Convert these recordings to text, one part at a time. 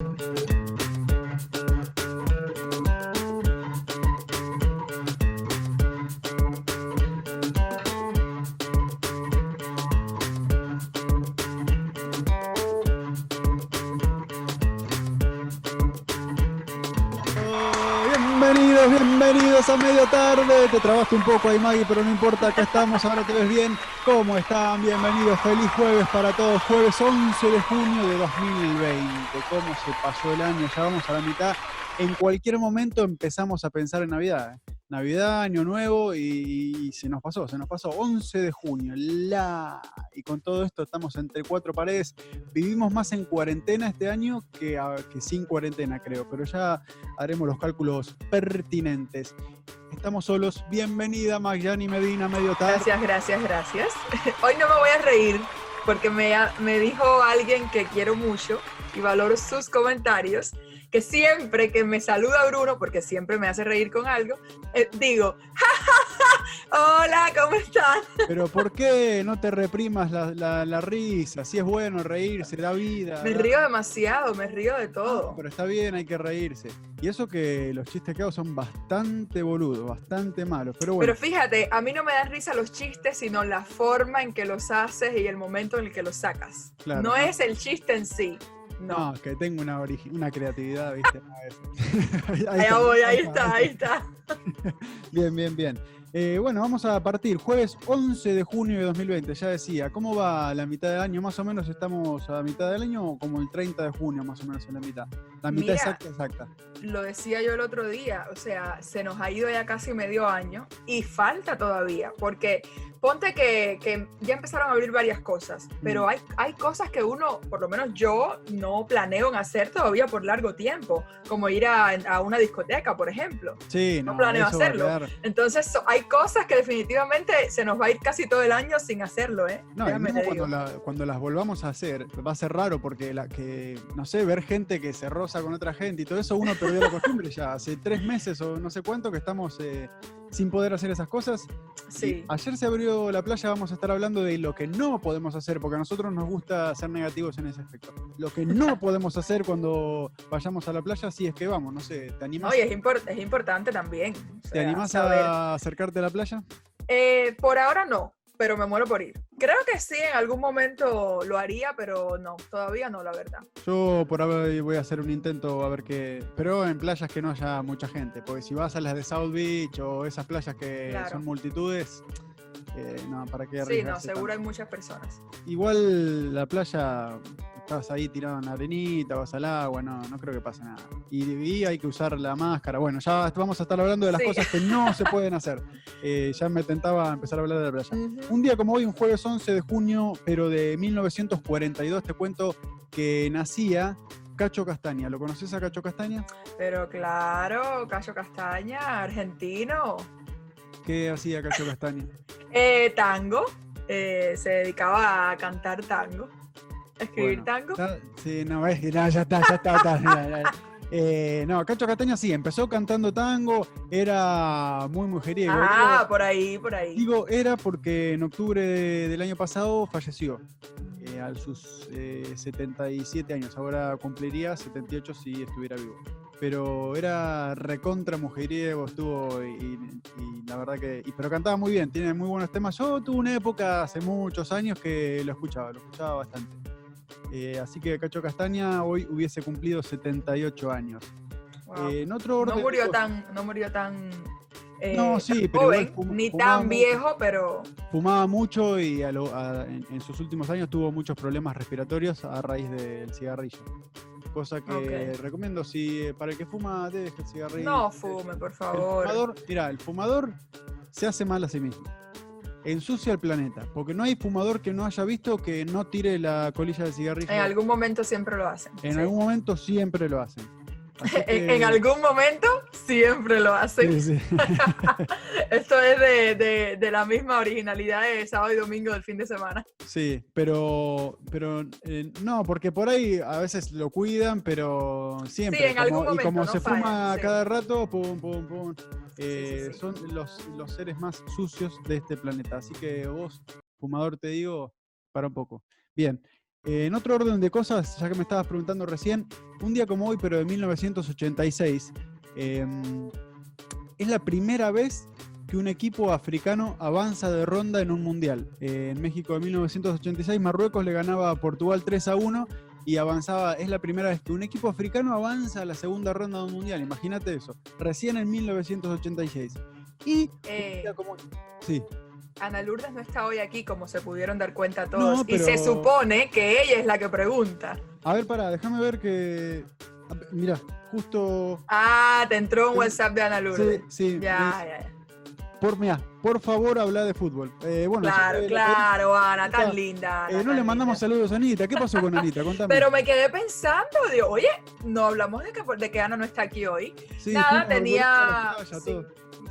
Bienvenidos, a medio tarde. Te trabaste un poco ahí, Maggie, pero no importa, acá estamos, ahora te ves bien. ¿Cómo están? Bienvenidos, feliz jueves para todos. Jueves 11 de junio de 2020. ¿Cómo se pasó el año? Ya vamos a la mitad. En cualquier momento empezamos a pensar en Navidad. ¿eh? Navidad, Año Nuevo y, se nos pasó, se nos pasó 11 de junio, la y con todo esto estamos entre cuatro paredes. Vivimos más en cuarentena este año que, que sin cuarentena, creo, pero ya haremos los cálculos pertinentes. Estamos solos. Bienvenida, Magyani Medina, medio tarde. Gracias, gracias, gracias. Hoy no me voy a reír porque me, me dijo alguien que quiero mucho y valoro sus comentarios que siempre que me saluda Bruno, porque siempre me hace reír con algo, eh, digo, hola, ¿cómo estás? Pero ¿por qué no te reprimas la, risa? Si es bueno reírse, da vida. Me río demasiado, me río de todo. pero está bien, hay que reírse. Y eso que los chistes que hago son bastante boludos, bastante malos, pero bueno. Pero fíjate, a mí no me dan risa los chistes, sino la forma en que los haces y el momento en el que los sacas. no es el chiste en sí. No. que tengo una, una creatividad, ¿viste? ahí, ahí, voy, ahí está, ahí está. bien, bien, bien. Eh, bueno, vamos a partir jueves 11 de junio de 2020, ya decía, ¿cómo va la mitad del año? Más o menos estamos a mitad del año o como el 30 de junio, más o menos en la mitad. La mitad exacta, exacta. Lo decía yo el otro día, o sea, se nos ha ido ya casi medio año y falta todavía, porque ponte que, que, ya empezaron a abrir varias cosas, pero mm. hay, hay cosas que uno, por lo menos yo, no planeo en hacer todavía por largo tiempo, como ir a, a una discoteca, por ejemplo. Sí, no, planeo hacerlo. Entonces hay cosas que definitivamente se nos va a ir casi todo el año sin hacerlo, ¿eh? No, cuando, cuando, las volvamos a hacer, va a ser raro porque la que, no sé, ver gente que se roza con otra gente y todo eso, uno perdió la costumbre ya. Hace tres meses o no sé cuánto que estamos eh, sin poder hacer esas cosas. Sí. ayer se abrió la playa, vamos a estar hablando de lo que no podemos hacer, porque a nosotros nos gusta ser negativos en ese aspecto. Lo que no podemos hacer cuando vayamos a la playa, si es que vamos, no sé, ¿te animas? Oye, es, es importante también. ¿Te animas a acercarte a la playa? Eh, por ahora no pero me muero por ir. Creo que sí, en algún momento lo haría, pero no, todavía no, la verdad. Yo por ahora voy a hacer un intento a ver qué, pero en playas que no haya mucha gente, porque si vas a las de South Beach o esas playas que son multitudes, eh, no, ¿para qué Sí, no, seguro hay muchas personas. Igual la playa estás ahí tirado en la arenita, vas al agua, no, no creo que pase nada. Y, hay que usar la máscara. Bueno, ya vamos a estar hablando de las cosas que no se pueden hacer. Eh, ya me tentaba empezar a hablar de la playa. Un día como hoy, un jueves 11 de junio, pero de 1942, te cuento que nacía Cacho Castaña. ¿Lo conoces a Cacho Castaña? Pero claro, Cacho Castaña, argentino. ¿Qué hacía Cacho Castaña? Eh, tango. Eh, se dedicaba a cantar tango escribir tango. sí, no, es que ya está, ya está. Eh, no, Cacho Castaña sí, empezó cantando tango, era muy mujeriego. Ah, por ahí, por ahí. Digo, era porque en octubre del año pasado falleció eh, a sus 77 eh, años, ahora cumpliría 78 si estuviera vivo. Pero era recontra mujeriego, estuvo y, la verdad que. pero cantaba muy bien, tiene muy buenos temas. Yo tuve una época hace muchos años que lo escuchaba, lo escuchaba bastante. Eh, así que Cacho Castaña hoy hubiese cumplido 78 años. Eh, en otro no murió tan, no murió tan eh, no, sí, joven, ni tan viejo, pero fumaba mucho y en, sus últimos años tuvo muchos problemas respiratorios a raíz del cigarrillo. Cosa que recomiendo si para el que fuma deje el cigarrillo. No fume, por favor. El fumador, mira, el fumador se hace mal a sí mismo ensucia el planeta, porque no hay fumador que no haya visto que no tire la colilla del cigarrillo. En algún momento siempre lo hacen. En algún momento siempre lo hacen. en, algún momento siempre lo hacen. Esto es de, la misma originalidad de sábado y domingo del fin de semana. Sí, pero, pero eh, no, porque por ahí a veces lo cuidan, pero siempre. Sí, en algún momento, y como se fuma cada rato, pum, pum, pum. Eh, son los, los seres más sucios de este planeta. Así que vos, fumador, te digo, para un poco. Bien, Eh, en otro orden de cosas, ya que me estabas preguntando recién, un día como hoy, pero de 1986, em, es la primera vez que un equipo africano avanza de ronda en un mundial. Eh, en México de 1986, Marruecos le ganaba a Portugal 3 a 1 y avanzaba, es la primera vez que un equipo africano avanza a la segunda ronda de un mundial, imagínate eso, recién en 1986. Y... Eh, como, sí. Ana Lourdes no está hoy aquí, como se pudieron dar cuenta todos. Y se supone que ella es la que pregunta. A ver, para, déjame ver que. Mira, justo. Ah, te entró un WhatsApp de Ana Lourdes. Sí, sí. Ya, ya, ya. Por, por favor, habla de fútbol. Eh, bueno, claro, claro, Ana, tan linda. Eh, no le mandamos saludos a Anita. ¿Qué pasó con Anita? Contame. Pero me quedé pensando, digo, oye, no hablamos de que, de que Ana no está aquí hoy. Sí, Nada, tenía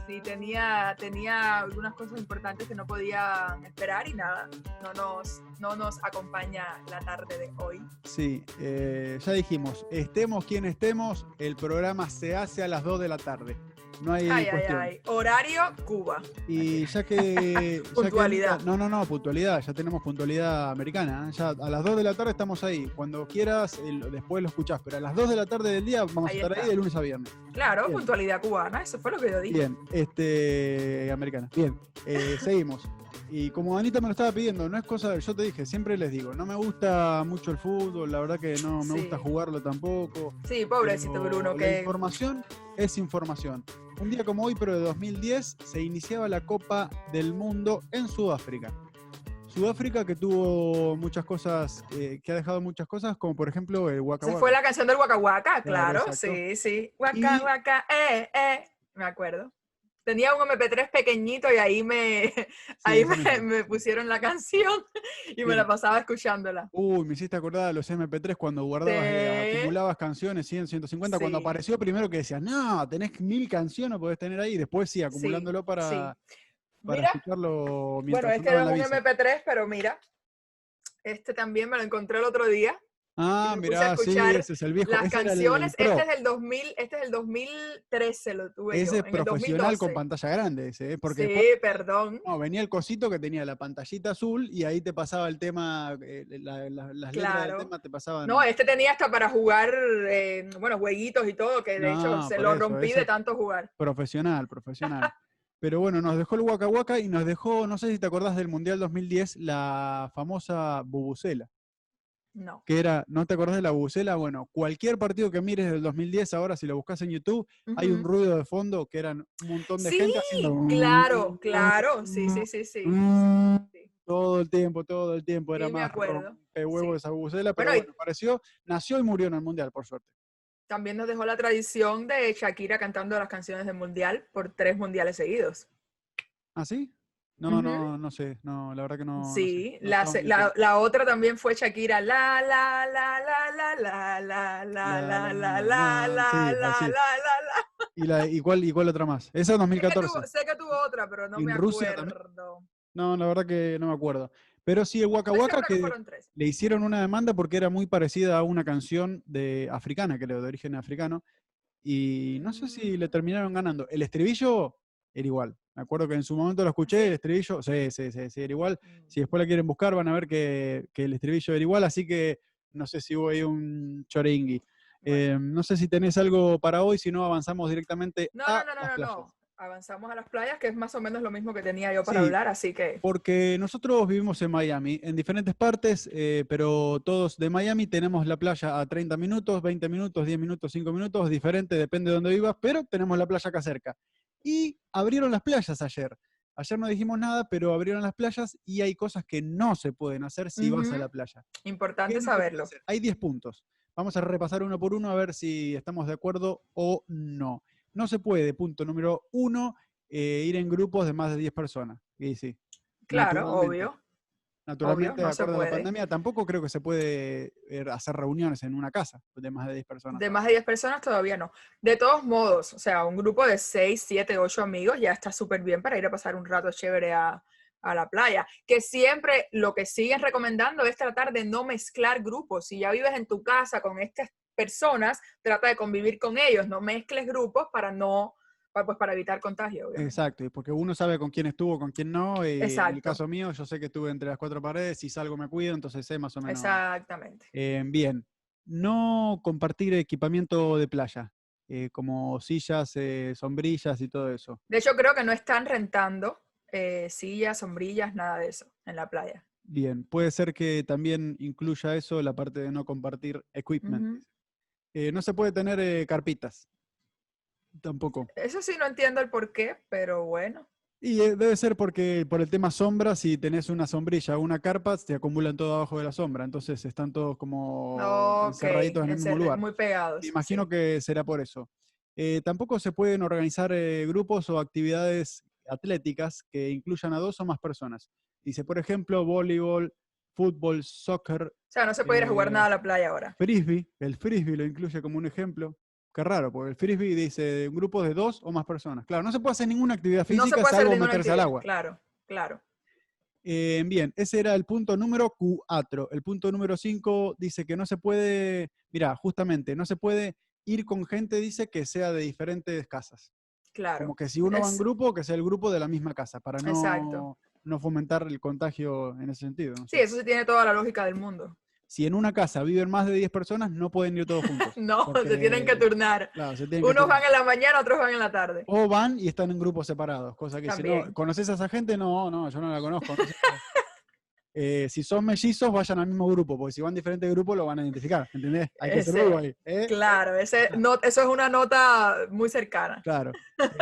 sí, tenía, tenía algunas cosas importantes que no podía esperar y nada, no nos, no nos acompaña la tarde de hoy. Sí, eh, ya dijimos, estemos quien estemos, el programa se hace a las 2 de la tarde. No hay ay, cuestión. Ay, ay. Horario Cuba. Y ya que. puntualidad. no, no, no, puntualidad. Ya tenemos puntualidad americana. ¿eh? Ya a las 2 de la tarde estamos ahí. Cuando quieras, después lo escuchás. Pero a las 2 de la tarde del día vamos a estar ahí de lunes a viernes. Claro, puntualidad cubana. Eso fue lo que yo dije. Bien, este. Americana. Bien, eh, seguimos. Y como Anita me lo estaba pidiendo, no es cosa, yo te dije, siempre les digo, no me gusta mucho el fútbol, la verdad que no me gusta jugarlo tampoco. Sí, pobrecito Bruno. La información es información. Un día como hoy, pero de 2010, se iniciaba la Copa del Mundo en Sudáfrica. Sudáfrica que tuvo muchas cosas, eh, que ha dejado muchas cosas, como por ejemplo el Waka Se fue la canción del Waka Waka, claro, sí, sí. Waka Waka, eh, eh, me acuerdo tenía un MP3 pequeñito y ahí me, ahí me, pusieron la canción y me la pasaba escuchándola. Uy, me hiciste acordar de los MP3 cuando guardabas, eh, acumulabas canciones, 100, 150, cuando apareció primero que decías, no, tenés mil canciones, podés tener ahí, después sí, acumulándolo para, para escucharlo mientras Bueno, este era un MP3, pero mira, este también me lo encontré el otro día Ah, mira, sí, ese es el viejo. Las canciones, este es el 2000, este es el 2013 lo tuve ese es profesional con pantalla grande ese, ¿eh? porque Sí, perdón. No, venía el cosito que tenía la pantallita azul y ahí te pasaba el tema, eh, las letras del tema te pasaban. No, este tenía hasta para jugar, eh, bueno, jueguitos y todo, que de hecho se lo rompí de tanto jugar. Profesional, profesional. Pero bueno, nos dejó el Waka Waka y nos dejó, no sé si te acordás del Mundial 2010, la famosa Bubucela. No. Que era, ¿no te acordás de la bucela? Bueno, cualquier partido que mires del 2010, ahora si lo buscas en YouTube, hay un ruido de fondo que eran un montón de gente haciendo. Claro, claro, sí, sí, sí, sí. Todo el tiempo, todo el tiempo era más huevo esa bucela, pero bueno, apareció, nació y murió en el Mundial, por suerte. También nos dejó la tradición de Shakira cantando las canciones del Mundial por tres mundiales seguidos. ¿Ah, sí? No, no, no sé, no, la verdad que no. Sí, la, la, otra también fue Shakira, la, la, la, la, la, la, la, la, la, la, la, la, la, la, ¿Y, la, y, cuál, ¿Y cuál otra más? Esa es 2014. Sé que tuvo otra, pero no me acuerdo. No, la verdad que no me acuerdo. Pero sí, el Waka Waka que, le hicieron una demanda porque era muy parecida a una canción de africana, creo, de origen africano. Y no sé si le terminaron ganando. El estribillo era igual. Me acuerdo que en su momento lo escuché, el estribillo, sí, sí, sí, era igual. Mm. Si después la quieren buscar, van a ver que, el estribillo era igual, así que no sé si hubo ahí un choringui. Eh, no sé si tenés algo para hoy, si no avanzamos directamente no, a no, no, no, no, Avanzamos a las playas, que es más o menos lo mismo que tenía yo para hablar, así que... Porque nosotros vivimos en Miami, en diferentes partes, eh, pero todos de Miami tenemos la playa a 30 minutos, 20 minutos, 10 minutos, 5 minutos, diferente, depende de dónde vivas, pero tenemos la playa acá cerca. Y abrieron las playas ayer. Ayer no dijimos nada, pero abrieron las playas y hay cosas que no se pueden hacer si vas a la playa. Importante saberlo. Hay 10 puntos. Vamos a repasar uno por uno a ver si estamos de acuerdo o no. No se puede, punto número uno, eh, ir en grupos de más de 10 personas. Y sí. Claro, obvio. Naturalmente, de acuerdo a la pandemia, tampoco creo que se puede eh, hacer reuniones en una casa de más de 10 personas. De más de 10 personas todavía no. De todos modos, o sea, un grupo de 6, 7, 8 amigos ya está súper bien para ir a pasar un rato chévere a, a la playa. Que siempre lo que siguen recomendando es tratar de no mezclar grupos. Si ya vives en tu casa con estas personas, trata de convivir con ellos, no mezcles grupos para no pues para evitar contagio. obviamente. Exacto, y porque uno sabe con quién estuvo, con quién no. Y en el Exacto. caso mío, yo sé que estuve entre las cuatro paredes, si salgo me cuido, entonces sé más o menos. Exactamente. Eh, bien, no compartir equipamiento de playa, eh, como sillas, eh, sombrillas y todo eso. De hecho, creo que no están rentando sillas, sombrillas, nada de eso en la playa. Bien, puede ser que también incluya eso la parte de no compartir equipment. No se puede tener carpitas, tampoco. Eso sí no entiendo el por qué, pero bueno. Y eh, debe ser porque por el tema sombra, si tenés una sombrilla o una carpa, se acumulan todo abajo de la sombra, entonces están todos como Ok, encerraditos en el mismo lugar. Muy pegados. Me imagino sí. que será por eso. Eh, tampoco se pueden organizar eh, grupos o actividades atléticas que incluyan a dos o más personas. Dice, por ejemplo, voleibol, fútbol, soccer, O sea, no se puede ir a jugar nada a la playa ahora. frisbee. El frisbee lo incluye como un ejemplo. Qué raro, porque el frisbee dice grupos de dos o más personas. Claro, no se puede hacer ninguna actividad No física se puede hacer salvo meterse al agua. Claro, claro. Eh, bien, ese era el punto número 4. El punto número 5 dice que no se puede, mira, justamente, no se puede ir con gente, dice que sea de diferentes casas. Claro. Como que si uno va en grupo, que sea el grupo de la misma casa, para no, Exacto. no fomentar el contagio en ese sentido. no Sí, eso sí tiene toda la lógica del mundo. Si en una casa viven más de 10 personas, no pueden ir todos juntos. No, se tienen que turnar. Claro, se tienen que Unos turnar. van en la mañana, otros van en la tarde. O van y están en grupos separados, cosa que si no. ¿conoces a esa gente? No, no, yo no la conozco. no sé. Eh, si son mellizos, vayan al mismo grupo, porque si van a diferentes grupos lo van a identificar, ¿entendés? Hay que ser ahí. ¿eh? Claro, ese, no, eso es una nota muy cercana. Claro.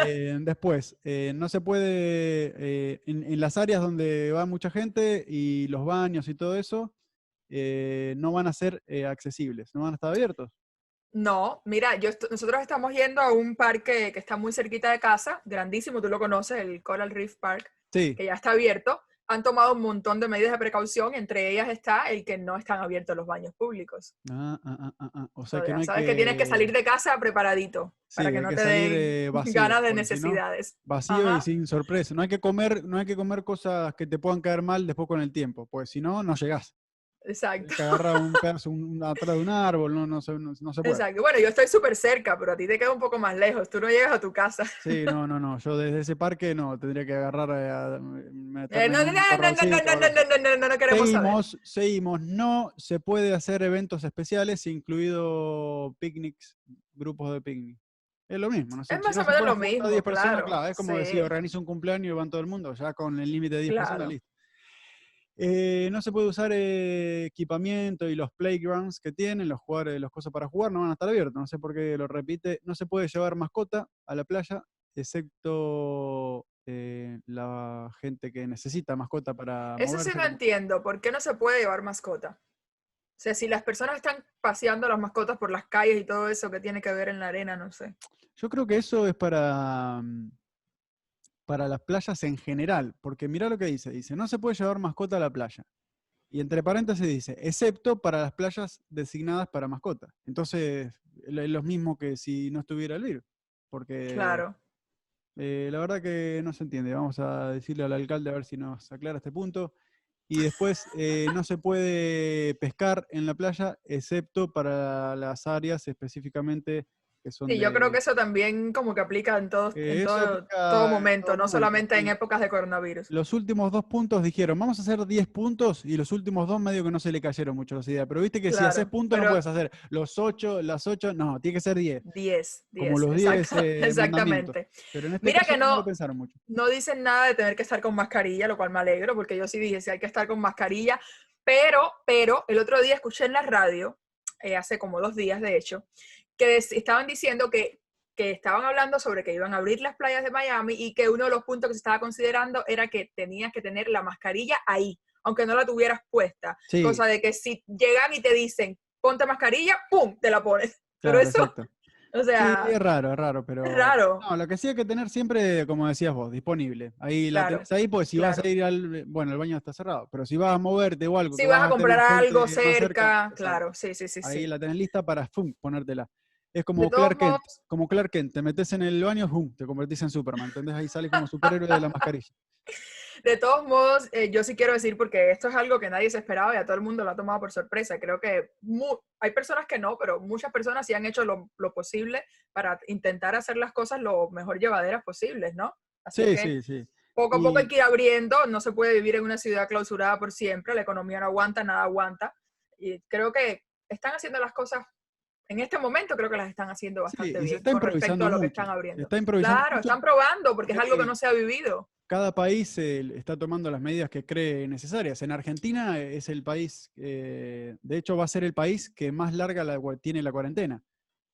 Eh, después, no se puede, en, en las áreas donde va mucha gente y los baños y todo eso, eh, no van a ser eh, accesibles, no van a estar abiertos. No, mira, yo est- nosotros estamos yendo a un parque que está muy cerquita de casa, grandísimo, tú lo conoces, el Coral Reef Park, Sí, que ya está abierto. Han tomado un montón de medidas de precaución, entre ellas está el que no están abiertos los baños públicos. Ah, ah, ah, o sea que no hay sabes que... tienes que salir de casa preparadito Sí, para que no que te den eh, vacío, ganas de no- necesidades. vacío Ajá. y sin sorpresa. No hay que comer, no hay que comer cosas que te puedan caer mal después con el tiempo, porque si no, no llegás. Exacto. Que agarrar un pedazo un- atrás de un árbol, no, no, se, no, no se puede. Exacto. Bueno, yo estoy súper cerca, pero a ti te queda un poco más lejos. Tú no llegas a tu casa. Sí, no, no, no. Yo desde ese parque no, tendría que agarrar eh, a, Eh, no, no, no, no, no, no, no, no, no, queremos saber. Seguimos, seguimos. No se puede hacer eventos especiales, incluido picnics, grupos de picnic. Es lo mismo, ¿no? sé, Es más o menos lo mismo, 10 personas, claro, es como sí. decir, organiza un cumpleaños y van todo el mundo, ya con el límite de 10 personas, Claro. listo. Eh, no se puede usar eh, equipamiento y los playgrounds que tienen, los jugadores, los cosas para jugar, no van a estar abiertos. No sé por qué lo repite. No se puede llevar mascota a la playa, excepto eh, la gente que necesita mascota para Eso sí no entiendo. ¿Por qué no se puede llevar mascota? O sea, si las personas están paseando las mascotas por las calles y todo eso, ¿qué tiene que ver en la arena? No sé. Yo creo que eso es para, mm, para las playas en general, porque mira lo que dice, dice, no se puede llevar mascota a la playa. Y entre paréntesis dice, excepto para las playas designadas para mascota. Entonces, es lo mismo que si no estuviera el virus. Porque Claro. eh, la verdad que no se entiende. Vamos a decirle al alcalde a ver si nos aclara este punto. Y después, eh, no se puede pescar en la playa, excepto para las áreas específicamente que son yo creo que eso también como que aplica en, todos, Eh, en todo, todo momento, todo no solamente en épocas de coronavirus. Los últimos dos puntos dijeron, vamos a hacer 10 puntos, y los últimos dos medio que no se le cayeron mucho las ideas. Pero viste que si haces puntos no puedes hacer los 8, las 8, no, tiene que ser 10. 10, 10. Como los 10 exacta- eh, exactamente. Pero en este Mira caso que no, no- lo pensaron mucho. No dicen nada de tener que estar con mascarilla, lo cual me alegro, porque yo sí dije, si hay que estar con mascarilla. Pero, pero, el otro día escuché en la radio, eh, hace como dos días de hecho, que estaban diciendo que, que estaban hablando sobre que iban a abrir las playas de Miami y que uno de los puntos que se estaba considerando era que tenías que tener la mascarilla ahí, aunque no la tuvieras puesta. Sí, Cosa de que si llegan y te dicen, ponte mascarilla, ¡pum!, te la pones. Pero eso, exacto. o sea, Sí, es raro, es raro, pero... es raro. No, lo que sí hay que tener siempre, como decías vos, disponible. Ahí la tenés ahí, pues si vas a ir al... Bueno, el baño está cerrado, pero si vas a moverte o algo... Si vas a comprar algo cerca, claro, sí, sí, sí, Ahí sí. la tenés lista para ¡fum! ponértela. Es como Clark Kent, como Clark Kent, te metes en el baño, ¡fum! te convertís en Superman, ¿entendés? Ahí sales como superhéroe de la mascarilla. De todos modos, eh, yo sí quiero decir, porque esto es algo que nadie se esperaba y a todo el mundo lo ha tomado por sorpresa. Creo que hay personas que no, pero muchas personas sí han hecho lo, posible para intentar hacer las cosas lo mejor llevaderas posibles, ¿no? sí, sí, sí. Poco a poco hay que ir abriendo, no se puede vivir en una ciudad clausurada por siempre, la economía no aguanta, nada aguanta. Y creo que están haciendo las cosas en este momento creo que las están haciendo bastante bien con respecto a lo que están abriendo. claro, están probando porque es algo que no se ha vivido. Cada país está tomando las medidas que cree necesarias. En Argentina es el país, eh, de hecho va a ser el país que más larga la, tiene la cuarentena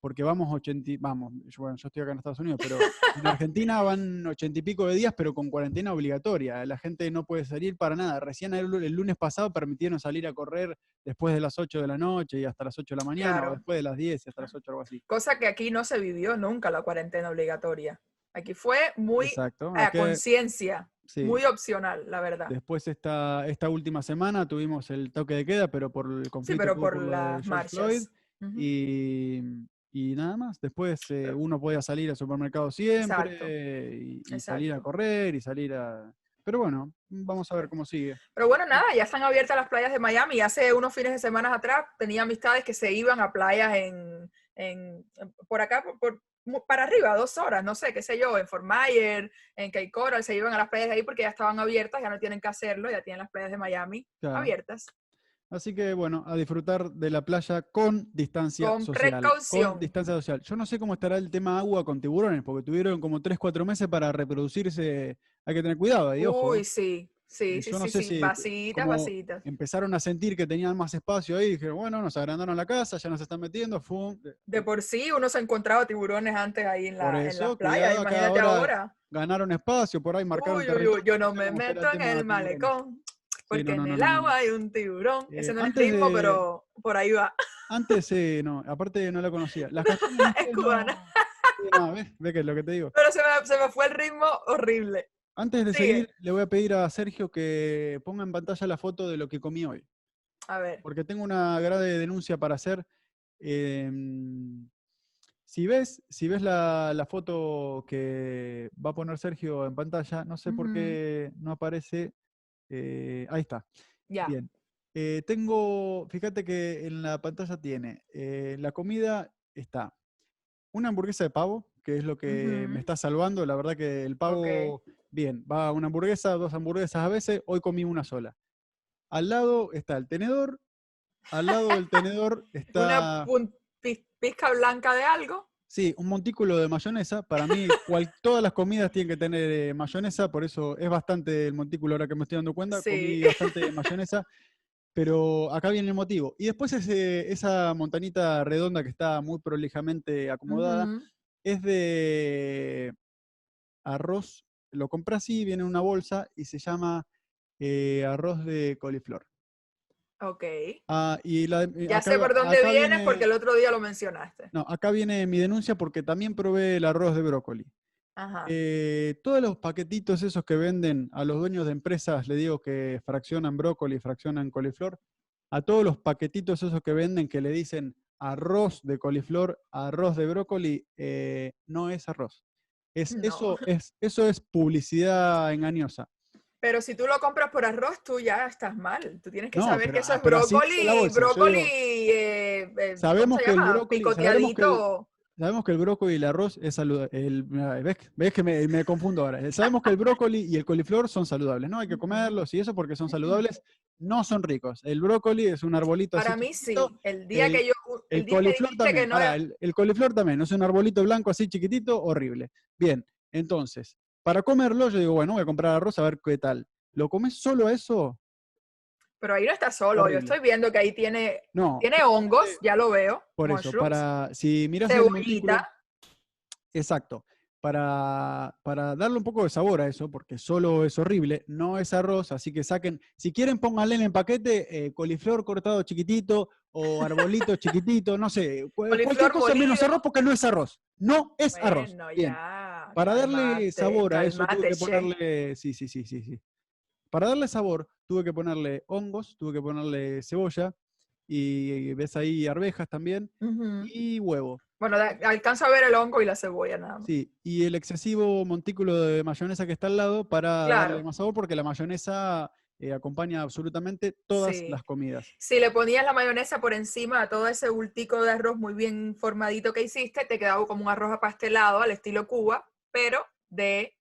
porque vamos 80, vamos, yo, bueno, yo estoy acá en Estados Unidos, pero en Argentina van ochenta y pico de días, pero con cuarentena obligatoria. La gente no puede salir para nada. Recién el, lunes pasado permitieron salir a correr después de las 8 de la noche y hasta las 8 de la mañana, o después de las 10 y hasta las 8, algo así. Cosa que aquí no se vivió nunca la cuarentena obligatoria. Aquí fue muy a conciencia. Muy opcional, la verdad. Después esta, esta última semana tuvimos el toque de queda, pero por el conflicto. Sí, pero por, las marchas. y, y nada más. Después eh, uno podía salir al supermercado siempre y, salir a correr y salir a... Pero bueno, vamos a ver cómo sigue. Pero bueno, nada, ya están abiertas las playas de Miami. Hace unos fines de semana atrás tenía amistades que se iban a playas en, en por acá, por, para arriba, dos horas, no sé, qué sé yo, en Fort Myers, en Cape Coral, se iban a las playas de ahí porque ya estaban abiertas, ya no tienen que hacerlo, ya tienen las playas de Miami abiertas. Así que bueno, a disfrutar de la playa con distancia con social. Precaución. Con distancia social. Yo no sé cómo estará el tema agua con tiburones, porque tuvieron como 3, 4 meses para reproducirse. Hay que tener cuidado ahí, ojo. Uy, sí. Sí, sí, sí, sí. vasitas, vasitas. Empezaron a sentir que tenían más espacio ahí y dijeron, bueno, nos agrandaron la casa, ya nos están metiendo. Fum. De por sí uno se ha encontrado tiburones antes ahí en la, en la playa, imagínate ahora, Ganaron espacio, por ahí marcaron uy, uy, yo no me meto en el malecón. Porque en el agua hay un tiburón. Ese eh, no es ritmo, pero por ahí va. Antes, eh, no, aparte no la conocía. es cubana. No, ve, que es lo que te digo. Pero se me, se me fue el ritmo horrible. Antes de seguir, le voy a pedir a Sergio que ponga en pantalla la foto de lo que comí hoy. A ver. Porque tengo una grave denuncia para hacer. Em, si ves, si ves la, la, foto que va a poner Sergio en pantalla, no sé por qué no aparece eh, ahí está. Ya. Bien. Eh, tengo, fíjate que en la pantalla tiene, eh, la comida está una hamburguesa de pavo, que es lo que me está salvando. La verdad que el pavo, bien, va una hamburguesa, dos hamburguesas a veces, hoy comí una sola. Al lado está el tenedor, al lado del tenedor está... Una pizca blanca de algo. Sí, un montículo de mayonesa. Para mí, todas las comidas tienen que tener eh, mayonesa, por eso es bastante el montículo ahora que me estoy dando cuenta. Comí bastante mayonesa, pero acá viene el motivo. Y después esa montanita redonda que está muy prolijamente acomodada es de arroz. Lo compré así, viene en una bolsa y se llama eh, arroz de coliflor. Ok. Ah, y eh, ya sé por dónde vienes porque el otro día lo mencionaste. No, acá viene mi denuncia porque también probé el arroz de brócoli. Ajá. Eh, todos los paquetitos esos que venden a los dueños de empresas, le digo que fraccionan brócoli, fraccionan coliflor, a todos los paquetitos esos que venden que le dicen arroz de coliflor, arroz de brócoli, eh, no es arroz. Es, eso, es, eso es publicidad engañosa. Pero si tú lo compras por arroz, tú ya estás mal. Tú tienes que saber que eso es brócoli, brócoli, eh, eh, sabemos que el brócoli, sabemos que, el brócoli y el arroz es saludable. ¿ves, que me, confundo ahora? Eh, sabemos que el brócoli y el coliflor son saludables, ¿no? Hay que comerlos y eso porque son saludables. No son ricos. El brócoli es un arbolito Para mí sí. El día que yo... El, coliflor también. el coliflor también. Es un arbolito blanco así chiquitito, horrible. Bien, entonces, para comerlo, yo digo, bueno, voy a comprar arroz a ver qué tal. ¿Lo comes solo eso? Pero ahí no está solo, yo estoy viendo que ahí tiene, tiene hongos, ya lo veo. Por eso, para, si miras Cebollita. exacto, para, para, darle un poco de sabor a eso, porque solo es horrible, no es arroz, así que saquen, si quieren pónganle en el paquete eh, coliflor cortado chiquitito o arbolito chiquitito, no sé, cualquier cosa menos arroz porque no es arroz, no es arroz. Bien. Para darle sabor a eso tuve que ponerle. Sí, sí, sí, sí, sí. Para darle sabor, tuve que ponerle hongos, tuve que ponerle cebolla y ves ahí arvejas también y huevo. Bueno, alcanzo a ver el hongo y la cebolla nada más. Sí, y el excesivo montículo de mayonesa que está al lado para darle Claro. más sabor, porque la mayonesa eh, acompaña absolutamente todas Sí. las comidas. Si le ponías la mayonesa por encima a todo ese bultico de arroz muy bien formadito que hiciste, te quedaba como un arroz apastelado al estilo Cuba, pero de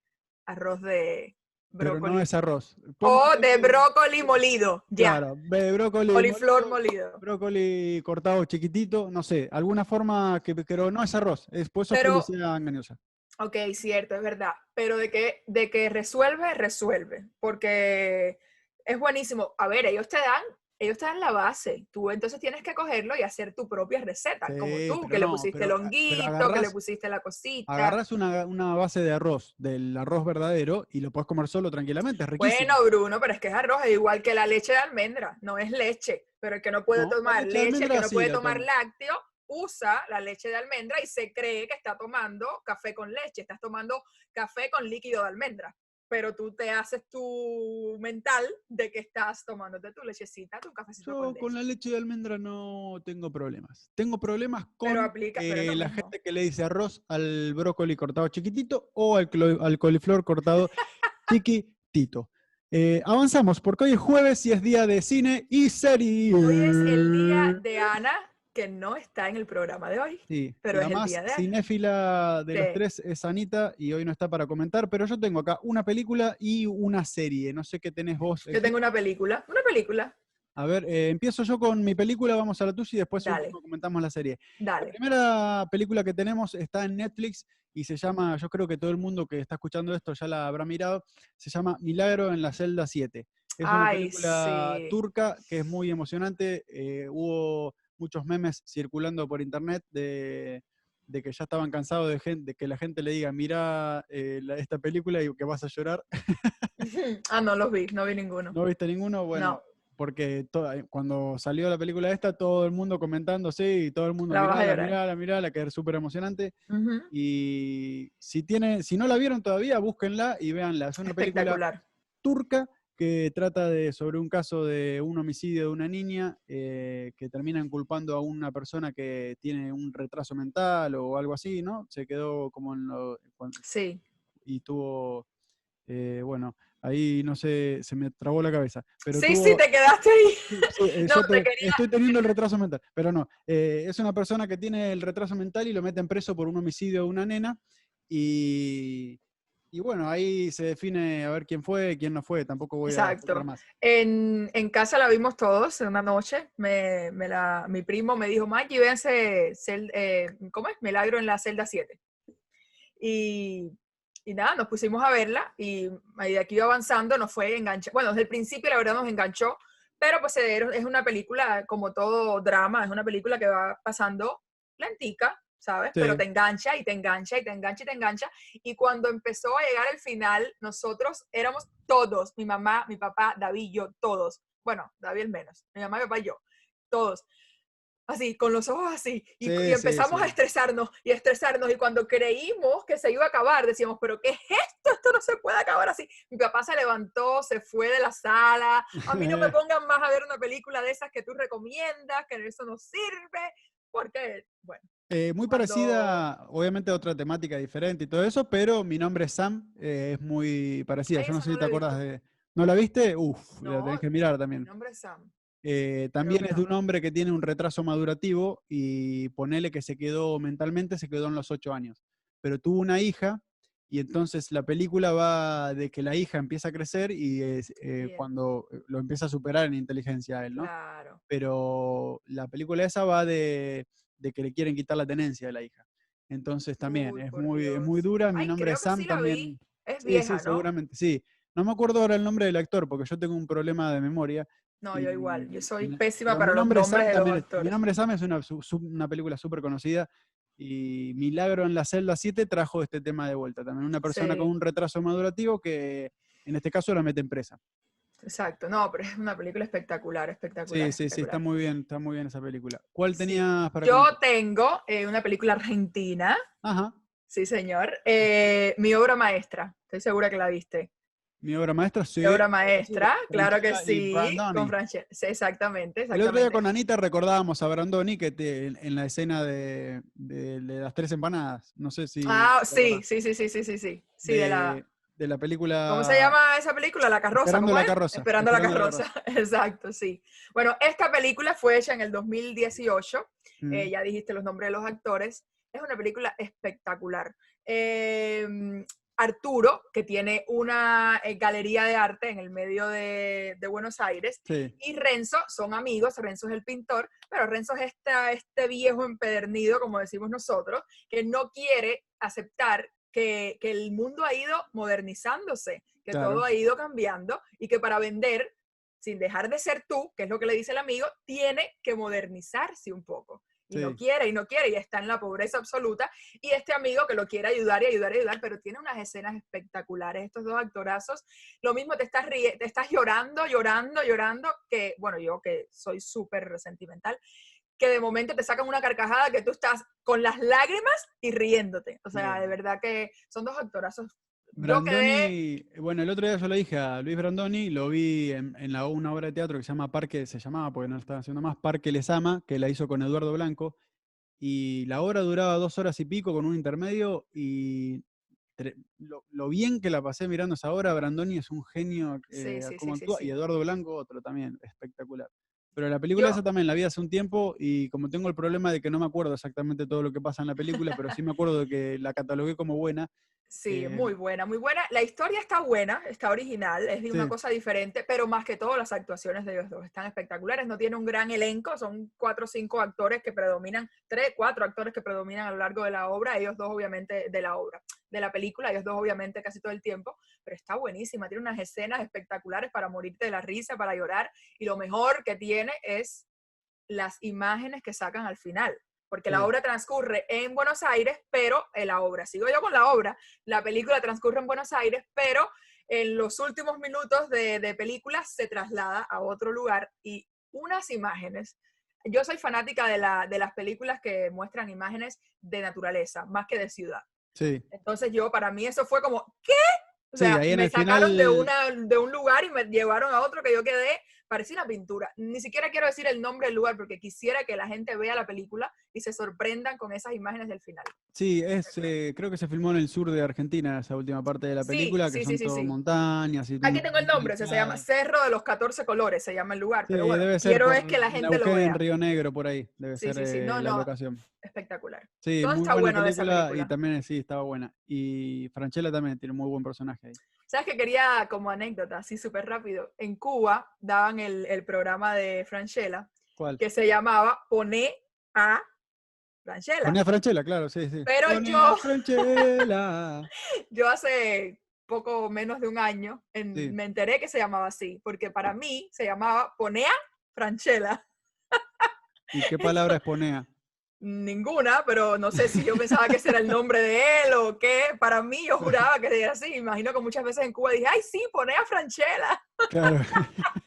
arroz de Pero brócoli. no es arroz. o de brócoli molido, ya. Claro, de brócoli. Coliflor molido. Brócoli cortado chiquitito, no sé, alguna forma que, pero no es arroz, es Pero- engañosa. Ok, cierto, es verdad. Pero de que, de que resuelve, resuelve. Porque es buenísimo. A ver, ellos te dan, ellos te dan la base. Tú entonces tienes que cogerlo y hacer tu propia receta. como tú, que le pusiste pero- el honguito, que le pusiste la cosita. Agarras una, una base de arroz, del arroz verdadero, y lo puedes comer solo tranquilamente, es riquísimo. Bueno, Bruno, pero es que es arroz, es igual que la leche de almendra, no es leche, pero el que no puede No, tomar leche el que no sí puede tomar lácteo, usa la leche de almendra y se cree que está tomando café con leche, estás tomando café con líquido de almendra, pero tú te haces tu mental de que estás tomándote tu lechecita, tu cafecito Yo con con la leche de almendra no tengo problemas. Tengo problemas con aplica- eh, la mismo. gente que le dice arroz al brócoli cortado chiquitito o al, al coliflor cortado chiquitito. Eh, avanzamos porque hoy es jueves y es día de cine y series. Hoy es el día de Ana, que no está en el programa de hoy. Sí, pero la es el más día de Ana. cinéfila de los tres es Anita y hoy no está para comentar, pero yo tengo acá una película y una serie. No sé qué tenés vos. Yo tengo una película, una película, A ver, eh, empiezo yo con mi película, vamos a la tuya y después comentamos la serie. La dale. primera película que tenemos está en Netflix y se llama, yo creo que todo el mundo que está escuchando esto ya la habrá mirado, se llama Milagro en la celda 7. Es una película sí. turca que es muy emocionante. eh, hubo muchos memes circulando por internet de, de que ya estaban cansados de, gen- de que la gente le diga, mira eh, la- esta película y que vas a llorar. ah, no los vi, no vi ninguno. ¿No viste ninguno? Bueno, No. porque eh, cuando salió la película esta, todo el mundo comentando, sí, y todo el mundo, mirala, llorar". mirala, mirala, que es súper emocionante. Y si, tiene, si no la vieron todavía, búsquenla y véanla. Es una película turca que trata de sobre un caso de un homicidio de una niña eh, que terminan culpando a una persona que tiene un retraso mental o algo así, ¿no? Se quedó como en lo, Sí. y tuvo, eh, bueno, ahí no sé, se me trabó la cabeza. Pero sí, tuvo- sí, te quedaste ahí. Sí, sí, eh, No, te te- estoy teniendo el retraso mental, pero no. eh, es una persona que tiene el retraso mental y lo meten preso por un homicidio de una nena. Y, y bueno, ahí se define a ver quién fue, quién no fue. Tampoco voy a Exacto. contar más. En, en casa la vimos todos en una noche. Me, me la, mi primo me dijo, Mikey, véanse, cel- eh, ¿cómo es? Milagro en la celda 7. Y, y nada, nos pusimos a verla y a medida que iba avanzando nos fue enganchando. Bueno, desde el principio la verdad nos enganchó, pero pues eh, es una película, como todo drama, es una película que va pasando lentica, ¿sabes? Pero te engancha y te engancha y te engancha y te engancha. Y cuando empezó a llegar el final, nosotros éramos todos, mi mamá, mi papá, David, yo, todos. Bueno, David el menos, mi mamá, mi papá yo, todos. Así, con los ojos así. Y, Sí, y sí, empezamos a estresarnos y a estresarnos. Y cuando creímos que se iba a acabar, decíamos, ¿pero qué es esto? Esto no se puede acabar así. Mi papá se levantó, se fue de la sala. A mí no me pongan más a ver una película de esas que tú recomiendas, que eso no sirve. Porque, bueno, Eh, muy Cuando- parecida, obviamente a otra temática diferente y todo eso, pero mi nombre es Sam, eh, es muy parecida. Yo no sé si te la acuerdas de... ¿No la viste? Uf, la No, tenés que mirar mi también. nombre es Sam. Eh, también es de un hombre que tiene un retraso madurativo y ponele que se quedó mentalmente, se quedó en los ocho años. Pero tuvo una hija y entonces la película va de que la hija empieza a crecer y es, eh, cuando lo empieza a superar en inteligencia a él, ¿no? Claro. Pero la película esa va de, de que le quieren quitar la tenencia de la hija. Entonces también Uy, es muy, es muy dura. Mi Ay, nombre es Sam sí también. Es vieja, sí, ¿no? seguramente, sí. No me acuerdo ahora el nombre del actor porque yo tengo un problema de memoria. No, yo igual. Yo soy y- pésima para los nombre es nombres Sam de los también es- Mi actores. nombre es Sam es una, su- una película súper conocida y Milagro en la celda 7 trajo este tema de vuelta. También una persona con un retraso madurativo que en este caso la meten presa. Exacto. No, pero es una película espectacular, espectacular. Sí, sí, sí, está muy bien, está muy bien esa película. ¿Cuál Sí. tenías para Yo comentar? tengo eh, una película argentina. Ajá. Sí, señor. eh, mi obra maestra. Estoy segura que la viste. Mi obra maestra, sí. Mi obra maestra, Sí, claro que sí. Con Francesca. Sí, exactamente, El otro día con Anita recordábamos a Brandoni que te- en, en la escena de, de- de las tres empanadas. No sé si. Ah, sí, sí, sí, sí, sí, sí, sí. Sí, de la... de la película. ¿Cómo se llama esa película? La carroza. Esperando ¿cómo la carroza, Esperando, la Esperando la carroza. Exacto, sí. Bueno, esta película fue hecha en el 2018. Mm, eh, ya dijiste los nombres de los actores. Es una película espectacular. Eh, Arturo, que tiene una eh, galería de arte en el medio de, de Buenos Aires, sí, y Renzo son amigos, Renzo es el pintor, pero Renzo es esta- este viejo empedernido, como decimos nosotros, que no quiere aceptar que, que el mundo ha ido modernizándose, que Claro. todo ha ido cambiando y que para vender, sin dejar de ser tú, que es lo que le dice el amigo, tiene que modernizarse un poco. Y no quiere, y no quiere, y está en la pobreza absoluta. Y este amigo que lo quiere ayudar y ayudar y ayudar, pero tiene unas escenas espectaculares, estos dos actorazos lo mismo te estás, te estás llorando, llorando, llorando, que, bueno, yo que soy súper sentimental, que de momento te sacan una carcajada que tú estás con las lágrimas y riéndote. O sea, Bien. de verdad que son dos actorazos. Quedé, Brandoni, bueno, el otro día yo lo dije a Luis Brandoni, lo vi en, en la, una obra de teatro que se llama Parque, se llamaba porque no lo estaba haciendo más, Parque Les Ama, que la hizo con Eduardo Blanco, y la obra duraba dos horas y pico con un intermedio, y lo, lo bien que la pasé mirando esa obra, Brandoni es un genio, Sí, eh, sí, actúa, sí. y Eduardo Blanco otro también, espectacular. Pero la película Yo- esa también la vi hace un tiempo y como tengo el problema de que no me acuerdo exactamente todo lo que pasa en la película, pero sí me acuerdo de que la catalogué como buena, sí, eh, muy buena, muy buena. La historia está buena, está original, es de una cosa diferente, pero más que todo las actuaciones de ellos dos están espectaculares. No tiene un gran elenco, son cuatro o cinco actores que predominan, tres, cuatro actores que predominan a lo largo de la obra, ellos dos obviamente de la obra, de la película, ellos dos obviamente casi todo el tiempo, pero está buenísima, tiene unas escenas espectaculares para morirte de la risa, para llorar, y lo mejor que tiene es las imágenes que sacan al final, porque Sí. la obra transcurre en Buenos Aires, pero en la obra, sigo yo con la obra, la película transcurre en Buenos Aires, pero en los últimos minutos de, de película se traslada a otro lugar y unas imágenes. Yo soy fanática de, la, de las películas que muestran imágenes de naturaleza, más que de ciudad. sí. Entonces yo, para mí eso fue como, ¿qué? O Sí, sea, en me sacaron de, final- una, de un lugar y me llevaron a otro que yo quedé, parecía una pintura. Ni siquiera quiero decir el nombre del lugar porque quisiera que la gente vea la película y se sorprendan con esas imágenes del final. Sí, es, eh, creo que se filmó en el sur de Argentina, esa última parte de la Sí, película, que sí, son sí, sí, todo sí. montañas y Aquí tengo el nombre, o sea, se llama Cerro de los 14 Colores, se llama el lugar, Sí, pero bueno, debe ser quiero por es que la gente lo Neuquén, vea. en Río Negro, por ahí, debe Sí, ser sí, sí, eh, no, la no. locación. Espectacular. Sí, todo muy está buena bueno de esa película, película. y también sí, estaba buena. Y Franchella también tiene un muy buen personaje ahí. ¿Sabes que quería, como anécdota, así súper rápido? En Cuba daban el, el programa de Franchella ¿Cuál? que se llamaba Poné a Franchella. Ponía Franchella, claro, sí, sí. Pero yo- a Franchella. Yo hace poco menos de un año en- Sí. me enteré que se llamaba así, porque para mí se llamaba Ponea Franchella. ¿Y qué palabra es ponea? Ninguna, pero no sé si yo pensaba que ese era el nombre de él o qué. Para mí yo juraba que era así. Imagino que muchas veces en Cuba dije, ay, sí, Ponea Franchella. Claro,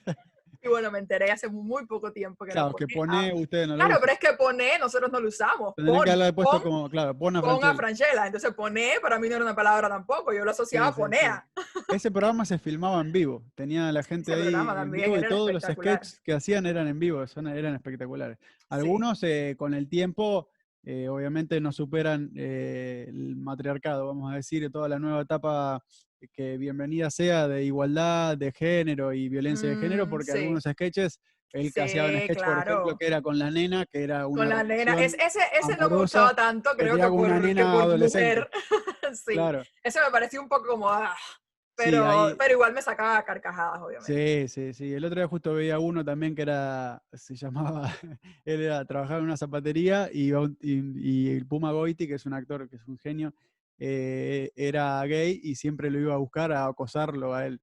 Y bueno, me enteré hace muy poco tiempo que claro que pone, ustedes no lo Claro, pero es que Poné nosotros no lo usamos. Pon, que haberle puesto pon, como, claro, pon a pon a Franchella. Franchella. Entonces Poné para mí no era una palabra tampoco. Yo lo asociaba Sí, a sí, Ponea. Ese programa se filmaba en vivo. Tenía la gente Ese ahí en vivo y todos los sketches que hacían eran en vivo, son, eran espectaculares. Algunos eh, con el tiempo, eh, obviamente, no superan eh, el matriarcado, vamos a decir, toda la nueva etapa que bienvenida sea de igualdad de género y violencia de género, Mm, porque sí. algunos sketches, él que hacía un Sí, sketch, por ejemplo, claro. que era con la nena, que era una Con la nena. Es- ese ese no me gustaba tanto, que creo que con por, una que nena por adolescente. mujer. sí. Claro. Ese me pareció un poco como. ah, Sí, pero, ahí- pero igual me sacaba carcajadas, obviamente. Sí, sí, sí. El otro día justo veía uno también que era, se llamaba, él era, trabajaba en una zapatería y, y, y el Puma Goiti, que es un actor, que es un genio, eh, era gay y siempre lo iba a buscar a acosarlo a él.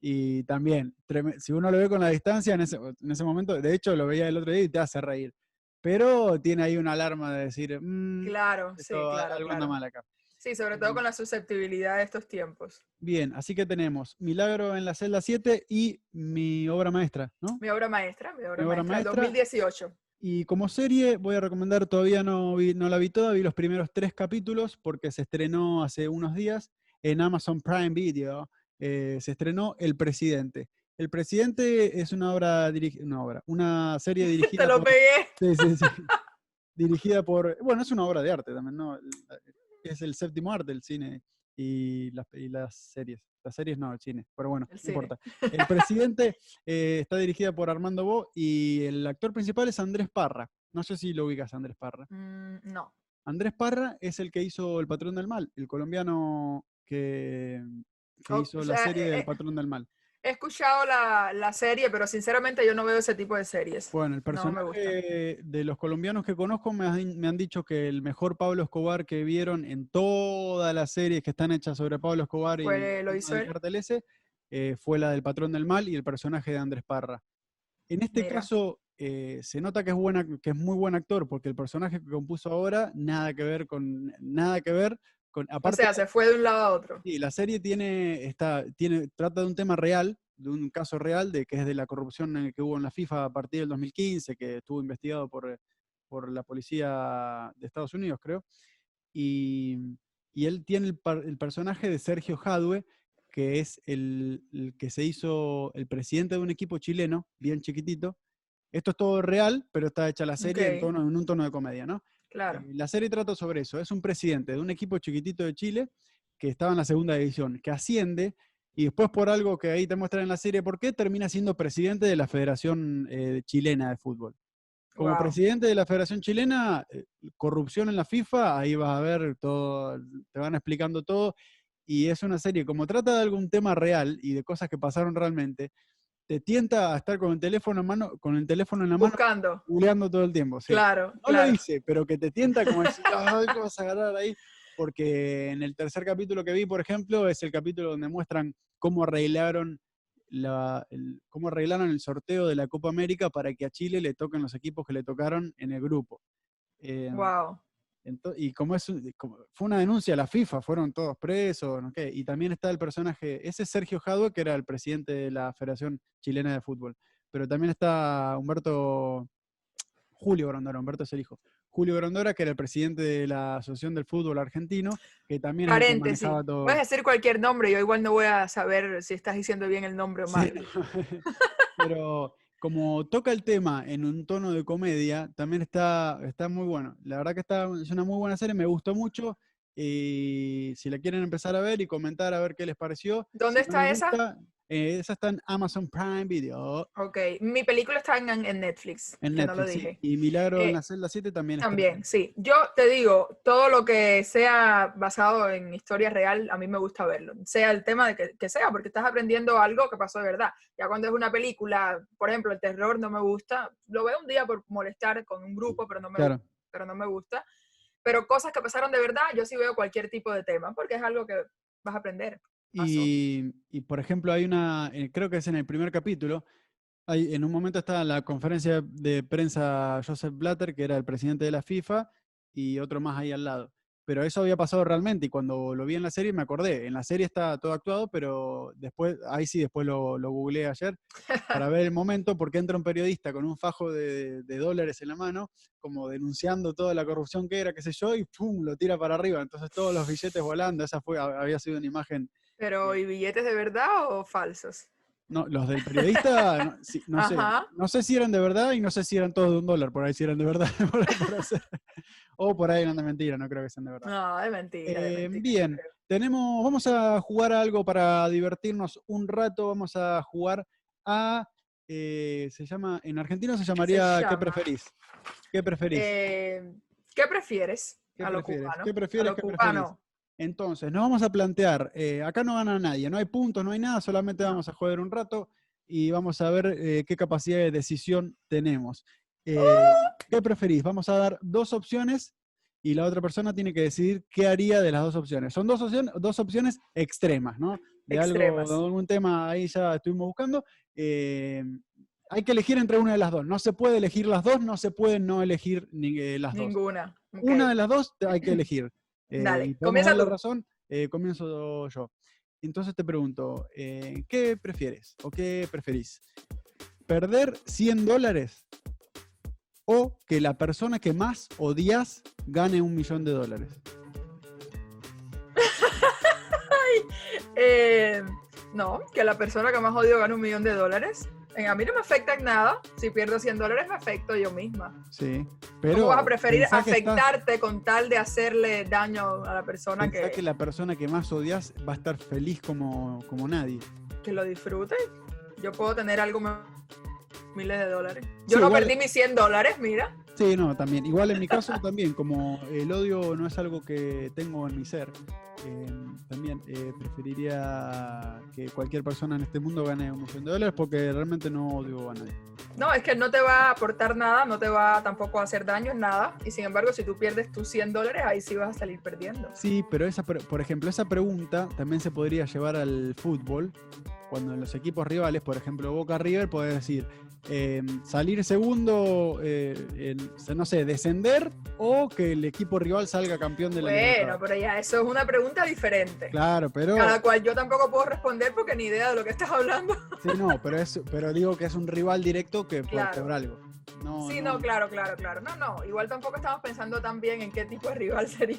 Y también, si uno lo ve con la distancia, en ese, en ese momento, de hecho lo veía el otro día y te hace reír. Pero tiene ahí una alarma de decir, "Mm, Claro, sí, claro. algo anda claro. mal acá. Sí, sobre todo con la susceptibilidad de estos tiempos. Bien, así que tenemos Milagro en la celda 7 y mi obra maestra, ¿no? Mi obra maestra, mi obra, Mi obra maestra, maestra. 2018. Y como serie voy a recomendar, todavía no, vi- no la vi toda, vi los primeros tres capítulos porque se estrenó hace unos días en Amazon Prime Video eh, se estrenó El Presidente. El Presidente es una obra, una obra, una serie dirigida Te lo por- pegué. Sí, sí, sí. Dirigida por. Bueno, es una obra de arte también, ¿no? Es el séptimo arte, el cine y las, y las series. Las series no, el cine. Pero bueno, El no importa. El presidente eh, está dirigida por Armando Bo y el actor principal es Andrés Parra. No sé si lo ubicas, Andrés Parra. Mm, no. Andrés Parra es el que hizo El Patrón del Mal, el colombiano que, que Oh, hizo la sea, serie eh, del eh, Patrón del Mal. He escuchado la, la serie, pero sinceramente yo no veo ese tipo de series. Bueno, el No personaje de los colombianos que conozco me han, me han dicho que el mejor Pablo Escobar que vieron en todas las series que están hechas sobre Pablo Escobar y Fue- el lo tema hizo del él. cartel ese, eh, fue la del Patrón del Mal y el personaje de Andrés Parra. En este Mira. caso eh, se nota que es, buena, que es muy buen actor porque el personaje que compuso ahora nada que ver con nada que ver con O aparte sea, se fue de un lado a otro. Sí, la serie tiene, está, tiene, trata de un tema real, de un caso real, de que es de la corrupción eh, que hubo en la FIFA a partir del 2015, que estuvo investigado por, eh, por la policía de Estados Unidos, creo. Y, y él tiene el, el personaje de Sergio Jadue, que es el, el que se hizo el presidente de un equipo chileno, bien chiquitito. Esto es todo real, pero está hecha la serie en, Ok. tono- en un tono de comedia, ¿no? Claro. Eh, La serie trata sobre eso. Es un presidente de un equipo chiquitito de Chile que estaba en la segunda división, que asciende y después por algo que ahí te muestran en la serie por qué, termina siendo presidente de la Federación eh, Chilena de Fútbol. Como Wow. presidente de la Federación Chilena, eh, corrupción en la FIFA, ahí vas a ver todo, te van explicando todo. Y es una serie, como trata de algún tema real y de cosas que pasaron realmente, te tienta a estar con el teléfono en mano, con el teléfono en la mano, Buscando. googleando todo el tiempo. sí. Claro. No claro. lo hice, pero que te tienta como decir, "Ay, ¿qué vas a agarrar ahí? Porque en el tercer capítulo que vi, por ejemplo, es el capítulo donde muestran cómo arreglaron la, el, cómo arreglaron el sorteo de la Copa América para que a Chile le toquen los equipos que le tocaron en el grupo. Eh, Wow. Y como es como- fue una denuncia a la FIFA, fueron todos presos, ¿no? ¿Qué? y también está el personaje, ese es Sergio Jadue, que era el presidente de la Federación Chilena de Fútbol, pero también está Humberto, Julio Grondora, Humberto es el hijo, Julio Grondora, que era el presidente de la Asociación del Fútbol Argentino, que también Paréntesis. manejaba todo. Puedes decir cualquier nombre, yo igual no voy a saber si estás diciendo bien el nombre o Sí, mal. pero como toca el tema en un tono de comedia, también está, está muy bueno. La verdad que está, es una muy buena serie, me gustó mucho. Y si la quieren empezar a ver y comentar a ver qué les pareció. ¿Dónde si está esa? gusta, esa está en Amazon Prime Video, Ok, mi película está en, en Netflix, en que no lo Netflix. sí. dije. Y Milagro Eh, en la celda 7 también está. También, sí. Yo te digo, todo lo que sea basado en historia real, a mí me gusta verlo. Sea el tema de que, que sea, porque estás aprendiendo algo que pasó de verdad. Ya cuando es una película, por ejemplo, el terror no me gusta. Lo veo un día por molestar con un grupo, pero no me, Claro. pero no me gusta. Pero cosas que pasaron de verdad, yo sí veo cualquier tipo de tema, porque es algo que vas a aprender. Pasó. Y, y, por ejemplo, hay una, eh, creo que es en el primer capítulo, hay, en un momento está la conferencia de prensa Joseph Blatter, que era el presidente de la FIFA, y otro más ahí al lado. Pero eso había pasado realmente y cuando lo vi en la serie me acordé. En la serie está todo actuado, pero después, ahí sí, después lo, lo googleé ayer para ver el momento, porque entra un periodista con un fajo de, de dólares en la mano, como denunciando toda la corrupción que era, qué sé yo, y ¡pum! lo tira para arriba. Entonces todos los billetes volando, esa fue, había sido una imagen Pero, ¿y billetes de verdad o falsos? No, los del periodista, no, sí, no sé. No sé si eran de verdad y no sé si eran todos de un dólar, por ahí si eran de verdad. por por o por ahí eran de mentira, no creo que sean de verdad. No, es mentira. Eh, mentira, bien, tenemos, vamos a jugar a algo para divertirnos un rato. Vamos a jugar a, eh, se llama, en argentino se llamaría ¿Qué llama? preferís? ¿Qué preferís? Eh, ¿Qué prefieres? ¿Qué a lo prefieres? cubano. ¿Qué a prefieres? lo ¿Qué preferís? cubano. Entonces, nos vamos a plantear, eh, acá no gana nadie, no hay puntos, no hay nada, solamente vamos a jugar un rato y vamos a ver eh, qué capacidad de decisión tenemos. Eh, ¿Qué preferís? Vamos a dar dos opciones y la otra persona tiene que decidir qué haría de las dos opciones. Son dos opciones, dos opciones extremas, ¿no? De algo, Extremas. de algún tema ahí ya estuvimos buscando. hay que elegir entre una de las dos. No se puede elegir las dos, no se puede no elegir ni, las dos. Ninguna. Una de las dos hay que elegir. Eh, Dale, comienza tú. razón, eh, comienzo yo. Entonces te pregunto, eh, ¿qué prefieres o qué preferís? ¿Perder 100 dólares o que la persona que más odias gane un millón de dólares? Eh, No, que la persona que más odio gane un millón de dólares. A mí no me afecta en nada. Si pierdo 100 dólares, me afecto yo misma. Sí, pero. ¿Cómo vas a preferir afectarte con tal de hacerle daño a la persona que. que la persona que más odias va a estar feliz como, como nadie. Que lo disfrute. Yo puedo tener algo miles de dólares. Yo no perdí mis 100 dólares, mira. Sí, no, también. Igual en mi caso también, como el odio no es algo que tengo en mi ser, eh, también eh, preferiría que cualquier persona en este mundo gane un millón de dólares porque realmente no odio a nadie. No, es que no te va a aportar nada, no te va tampoco a hacer daño en nada. Y sin embargo, si tú pierdes tus 100 dólares, ahí sí vas a salir perdiendo. Sí, pero esa, por ejemplo, esa pregunta también se podría llevar al fútbol. Cuando en los equipos rivales, por ejemplo, Boca River, puedes decir, Em, salir segundo, eh, no sé, descender o que el equipo rival salga campeón de la Bueno, pero ya eso es una pregunta diferente. Claro, pero... Cada cual yo tampoco puedo responder porque ni idea de lo que estás hablando. Sí, no, pero, es, pero digo que es un rival directo que puede por algo sí, no. claro, claro, claro. No, no, igual tampoco estamos pensando también en qué tipo de rival sería.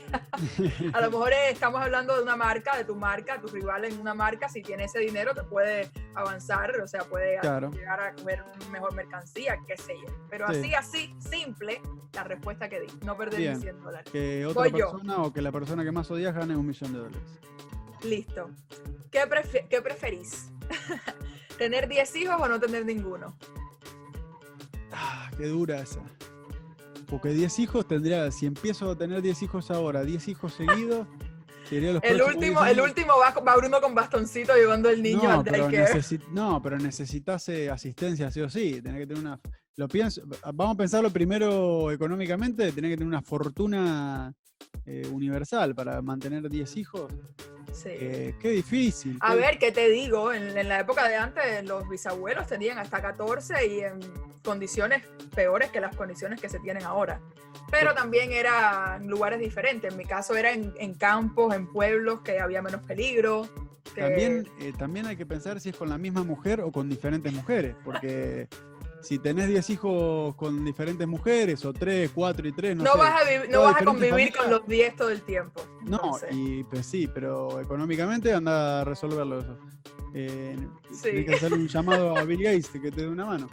a lo mejor estamos hablando de una marca, de tu marca, tu rival en una marca, si tiene ese dinero te puede avanzar, o sea, puede llegar a comer mejor mercancía, qué sé yo. Pero así, así, simple, la respuesta que di, no perder ni 100 dólares. Que otra persona o que la persona que más odias gane un millón de dólares. Listo. ¿Qué, qué preferís? ¿Tener 10 hijos o no tener ninguno? Ah, qué dura esa. Porque 10 hijos tendría, si empiezo a tener 10 hijos ahora, 10 hijos seguidos, sería los el último, el último va, Bruno con bastoncito llevando el niño no, al pero No, pero necesitas eh, asistencia sí o sí. Tenés que tener una. Lo pienso, vamos a pensarlo primero económicamente, tenés que tener una fortuna eh, universal para mantener 10 hijos. Sí. Eh, qué difícil. A ver, ¿qué te digo? En, la época de antes, los bisabuelos tenían hasta 14 y en condiciones peores que las condiciones que se tienen ahora. Pero también era en lugares diferentes. En mi caso era en, campos, en pueblos que había menos peligro. También, eh, también hay que pensar si es con la misma mujer o con diferentes mujeres, porque si tenés 10 hijos con diferentes mujeres, o 3, 4 y 3, no, no Vas a no vas a convivir con los 10 todo el tiempo. No, y pues sí, pero económicamente anda a resolverlo eso. Eh, Tienes que hacer un llamado a Bill Gates que te dé una mano.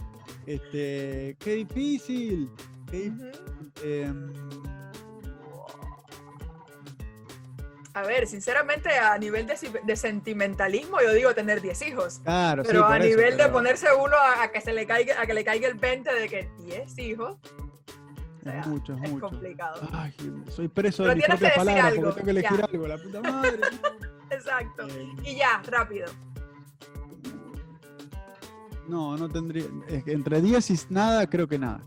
Este, qué difícil. Qué, a ver, sinceramente, a nivel de, sentimentalismo, yo digo tener 10 hijos. Claro, pero a nivel de ponerse uno a, que se le caiga, a que le caiga el 20 de que 10 hijos. es mucho, es, mucho. complicado. Ay, soy preso de mis propias palabras porque tengo que elegir algo, la puta madre. Exacto. Eh, y ya, rápido. No, no tendría. Entre 10 y nada, creo que nada.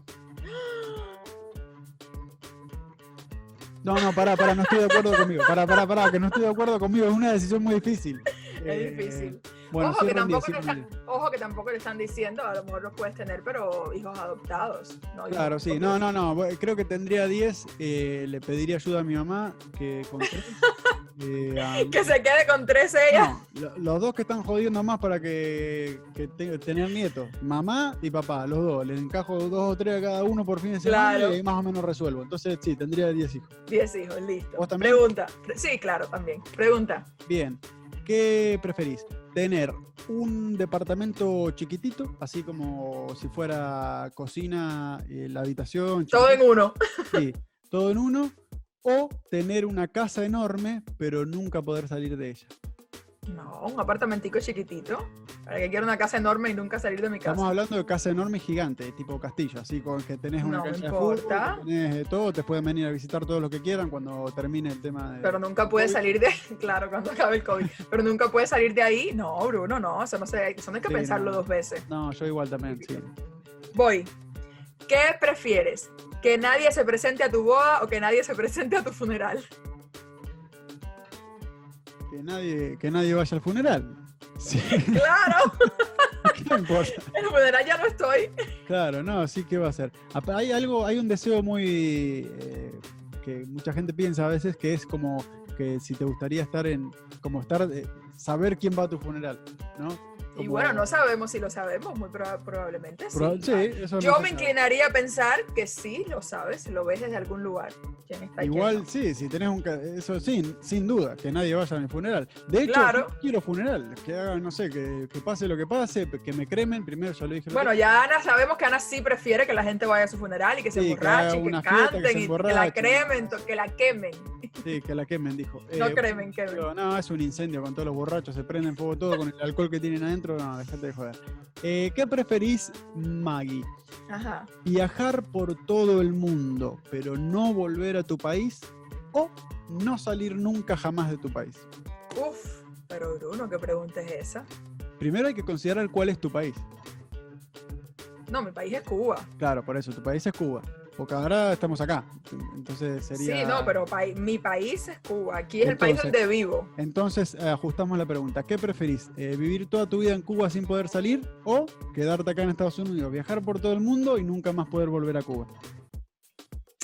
No, no, pará, pará, no estoy de acuerdo conmigo. Pará, pará, pará, que no estoy de acuerdo conmigo. Es una decisión muy difícil. Es eh, difícil. ojo, que tampoco le están, ojo que tampoco le están diciendo, a lo mejor los puedes tener, pero hijos adoptados. claro, sí. No, no, no. Creo que tendría 10. Eh, le pediría ayuda a mi mamá, que con eh, que se quede con tres ella. los dos que están jodiendo más para que, que tener nietos. Mamá y papá, los dos. Les encajo dos o tres a cada uno por fin de semana y más o menos resuelvo. Entonces, sí, tendría 10 hijos. 10 hijos, listo. ¿Vos también? Pregunta. Sí, claro, también. Pregunta. Bien. ¿Qué preferís? ¿Tener un departamento chiquitito, así como si fuera cocina, eh, la habitación? Todo en uno. Sí, todo en uno o tener una casa enorme, pero nunca poder salir de ella. No, un apartamentico chiquitito. Para que quiera una casa enorme y nunca salir de mi casa. Estamos hablando de casa enorme gigante, tipo castillo, así con que tenés una cancha de fútbol, tenés todo, te pueden venir a visitar todos los que quieran cuando termine el tema de. Pero nunca puedes salir de claro, cuando acabe el COVID. Pero nunca puedes salir de ahí. No, Bruno, no, eso no sé, eso no hay que pensarlo dos veces. No, yo igual también, sí. Voy. ¿Qué prefieres? ¿Que nadie se presente a tu boda o que nadie se presente a tu funeral? Que nadie, que nadie vaya al funeral. Sí. Claro. ¿Qué importa? En el funeral ya no estoy. Claro, no, sí, ¿qué va a ser? Hay algo, hay un deseo muy eh, que mucha gente piensa a veces que es como que si te gustaría estar en, como estar, eh, saber quién va a tu funeral, ¿no? Y bueno, no sabemos si lo sabemos, muy proba- probablemente sí. Proba- sí, eso Yo no me sabe. inclinaría a pensar que sí lo sabes, lo ves desde algún lugar. ¿Quién está Igual sí, si tenés un... Eso sin, sin duda, que nadie vaya a mi funeral. De hecho, Claro. yo quiero funeral, que hagan, no sé, que, que pase lo que pase, que me cremen, primero ya lo dije. Bueno, ya Ana, sabemos que Ana sí prefiere que la gente vaya a su funeral y que se Sí, que que, canten y que la emborrachen. cremen, que la quemen. Sí, que la quemen, dijo. No Eh, cremen, quemen. Pero no, es un incendio con todos los borrachos, se prenden fuego todo con el alcohol que tienen adentro. No, dejate de joder. Eh, ¿Qué preferís, Maggie? Ajá. ¿Viajar por todo el mundo, pero no volver a tu país? ¿O no salir nunca jamás de tu país? Uf, pero Bruno, ¿qué pregunta es esa? Primero hay que considerar cuál es tu país. No, mi país es Cuba. Claro, por eso, tu país es Cuba. Porque ahora estamos acá. Entonces sería. Sí, no, pero mi país es Cuba. Aquí es el país donde vivo. Entonces eh, ajustamos la pregunta. ¿Qué preferís? Eh, ¿Vivir toda tu vida en Cuba sin poder salir? ¿O quedarte acá en Estados Unidos, viajar por todo el mundo y nunca más poder volver a Cuba?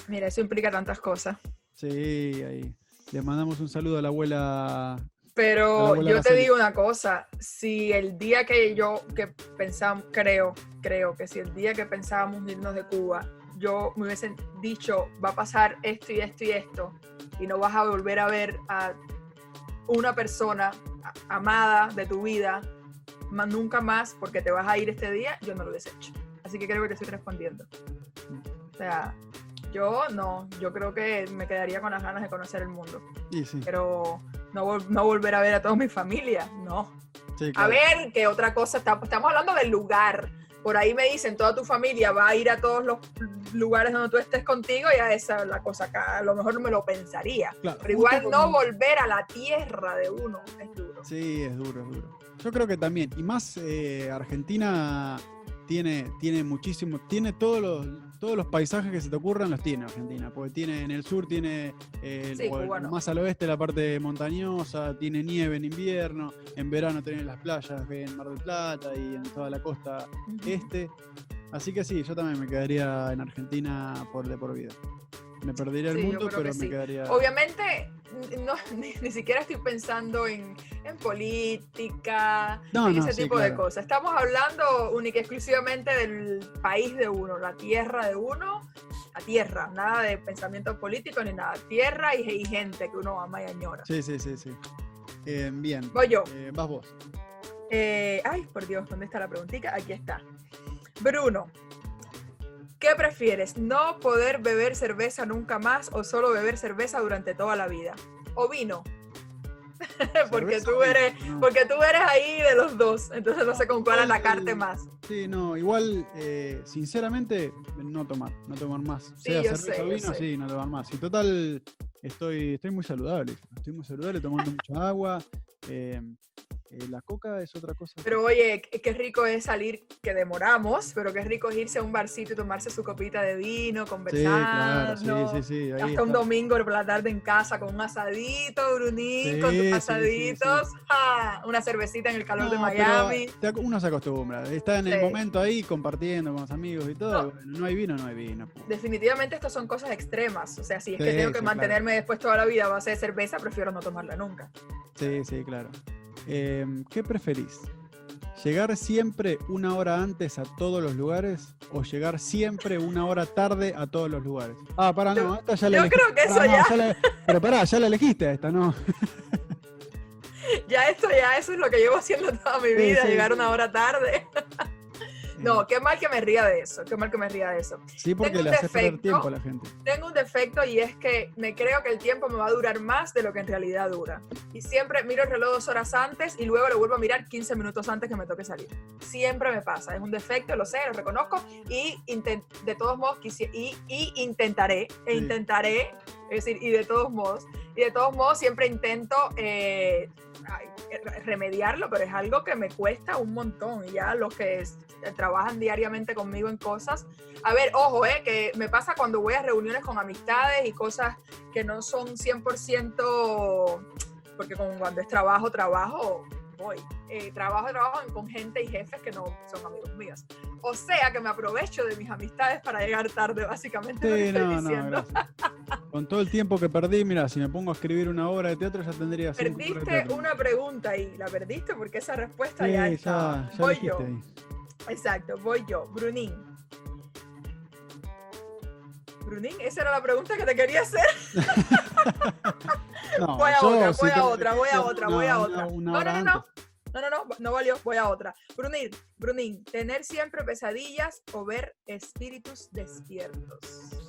Mira, eso implica tantas cosas. Sí, ahí. Le mandamos un saludo a la abuela. Pero yo te digo una cosa, si el día que yo que pensamos, creo, creo que si el día que pensábamos irnos de Cuba, yo me hubiesen dicho, va a pasar esto y esto y esto, y no vas a volver a ver a una persona a- amada de tu vida más, nunca más porque te vas a ir este día, yo no lo hubiese hecho. Así que creo que te estoy respondiendo. O sea, yo no, yo creo que me quedaría con las ganas de conocer el mundo sí, pero no, vol- no volver a ver a toda mi familia, no. sí, A claro. ver, ¿qué otra cosa? Estamos hablando del lugar. Por ahí me dicen, toda tu familia va a ir a todos los lugares donde tú estés contigo, ya esa es la cosa acá. A lo mejor no me lo pensaría. Claro, Pero igual no volver a la tierra de uno es duro. Sí, es duro, es duro. Yo creo que también, y más eh, Argentina tiene, tiene muchísimo, tiene todos los, todos los paisajes que se te ocurran, los tiene Argentina, porque tiene en el sur tiene eh, Sí, el- más al oeste la parte montañosa, tiene nieve en invierno, en verano tiene las playas en Mar del Plata y en toda la costa este. Así que sí, yo también me quedaría en Argentina por de por vida. Me perdería el Sí, mundo, pero me sí. quedaría. Obviamente, no, ni, ni siquiera estoy pensando en, en política, No, en no, ese sí, tipo de cosas. Estamos hablando única y exclusivamente del país de uno, la tierra de uno, la tierra, nada de pensamientos políticos ni nada. Tierra y, y gente que uno ama y añora. Sí, sí, sí, sí. Eh, bien. Voy yo. Eh, vas vos. Eh, ay, por Dios, ¿dónde está la preguntita? Aquí está. Bruno, ¿qué prefieres? ¿No poder beber cerveza nunca más o solo beber cerveza durante toda la vida? ¿O vino? porque ¿Cerveza tú eres, No. porque tú eres ahí de los dos, entonces no sé con cuál atacarte más. Sí, no, igual, eh, sinceramente, no tomar, no tomar más. Sí, sea yo cerveza sé, o yo vino, sé. sí, no tomar más. Y total, estoy, estoy muy saludable, estoy muy saludable, tomando mucha agua. eh, eh, la coca es otra cosa. Pero oye, qué rico es salir, que demoramos, pero qué rico es irse a un barcito y tomarse su copita de vino, sí, conversar. claro, sí, sí, sí. ahí Hasta un domingo por la tarde en casa con un asadito, Brunín, con tus sí, sí, asaditos, ¡ja! una cervecita en el calor de No, Miami. uno se acostumbra, está en el momento ahí compartiendo con los amigos y todo. No. bueno, no hay vino, no hay vino. Definitivamente estas son cosas extremas. O sea, si es que tengo que claro. mantenerme después toda la vida a base de cerveza, prefiero no tomarla nunca. Sí, sí, claro. Eh, ¿Qué preferís? ¿Llegar siempre una hora antes a todos los lugares o llegar siempre una hora tarde a todos los lugares? Ah, pará, no, esta ya la yo elegiste. creo que eso no, ya- la- pero pará, ya la elegiste esta, ¿no? Ya esto, ya eso es lo que llevo haciendo toda mi Sí, vida, sí, llegar sí. una hora tarde. No, qué mal que me ría de eso, qué mal que me ría de eso. Sí, porque tengo le perder defecto. tiempo a la gente. Tengo un defecto y es que me creo que el tiempo me va a durar más de lo que en realidad dura. Y siempre miro el reloj dos horas antes y luego lo vuelvo a mirar 15 minutos antes que me toque salir. Siempre me pasa, es un defecto, lo sé, lo reconozco y de todos modos quisi- y, y intentaré, e Sí. intentaré, es decir, y de todos modos, y de todos modos siempre intento eh, remediarlo, pero es algo que me cuesta un montón y ya los que es- trabajan diariamente conmigo en cosas a ver, ojo, eh, que me pasa cuando voy a reuniones con amistades y cosas que no son 100%, porque como cuando es trabajo, trabajo, voy. Eh, trabajo, trabajo con gente y jefes que no son amigos míos. O sea que me aprovecho de mis amistades para llegar tarde, básicamente. lo que Sí, estoy no, no, diciendo. gracias. Con todo el tiempo que perdí, mira, si me pongo a escribir una obra de teatro ya tendría cinco Perdiste una pregunta y la perdiste porque esa respuesta Sí, ya está. ya voy yo. ahí. Exacto, voy yo. Brunín. Brunín, esa era la pregunta que te quería hacer. No, Voy a yo, otra, si voy a otra, voy a otra, una- voy a otra. una No, no, no. No, no, no, no valió, voy a otra. Brunín, Brunín, tener siempre pesadillas o ver espíritus despiertos.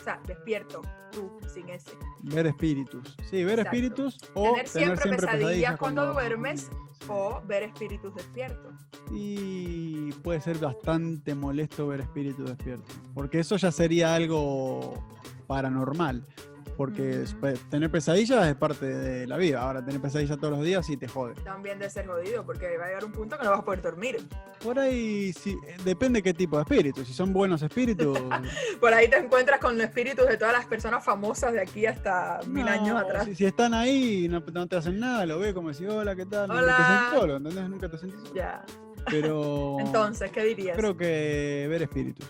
O sea, despierto, tú, sin ese. Ver espíritus. Sí, ver Exacto. espíritus o Tener siempre pesadillas cuando duermes Sí. o ver espíritus despiertos. Y puede ser bastante molesto ver espíritus despiertos. Porque eso ya sería algo paranormal. Porque pe- tener pesadillas es parte de la vida. Ahora, tener pesadillas todos los días sí te jode. También de ser jodido, porque va a llegar un punto que no vas a poder dormir. Por ahí sí, eh, depende qué tipo de espíritus. Si son buenos espíritus. Por ahí te encuentras con espíritus de todas las personas famosas de aquí hasta mil no, años atrás. Si, si están ahí no, no te hacen nada, lo ves como si, hola, ¿qué tal? Hola. te sentís solo, ¿entendés? Nunca te sentís solo. Ya. Pero. Entonces, ¿qué dirías? Creo que ver espíritus.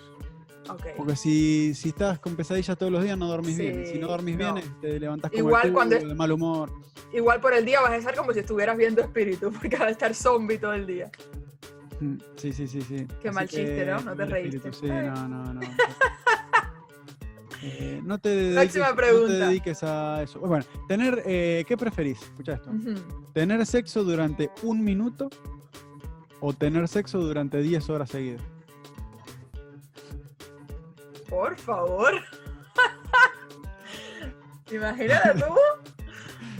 Porque si, si estás con pesadillas todos los días no dormís bien. Si no dormís no. bien, te levantás como Igual el cuando de mal humor. Igual por el día vas a estar como si estuvieras viendo espíritus, porque vas a estar zombie todo el día. Mm, Sí, sí, sí, sí. Qué mal chiste, ¿no? No te reíste. Sí, Eh. no, no, no. Eh, no, te dediques, Próxima no te dediques a eso. Bueno, tener, eh, ¿qué preferís? Escucha esto. ¿Tener sexo durante un minuto o tener sexo durante 10 horas seguidas? Por favor. Imagínate tú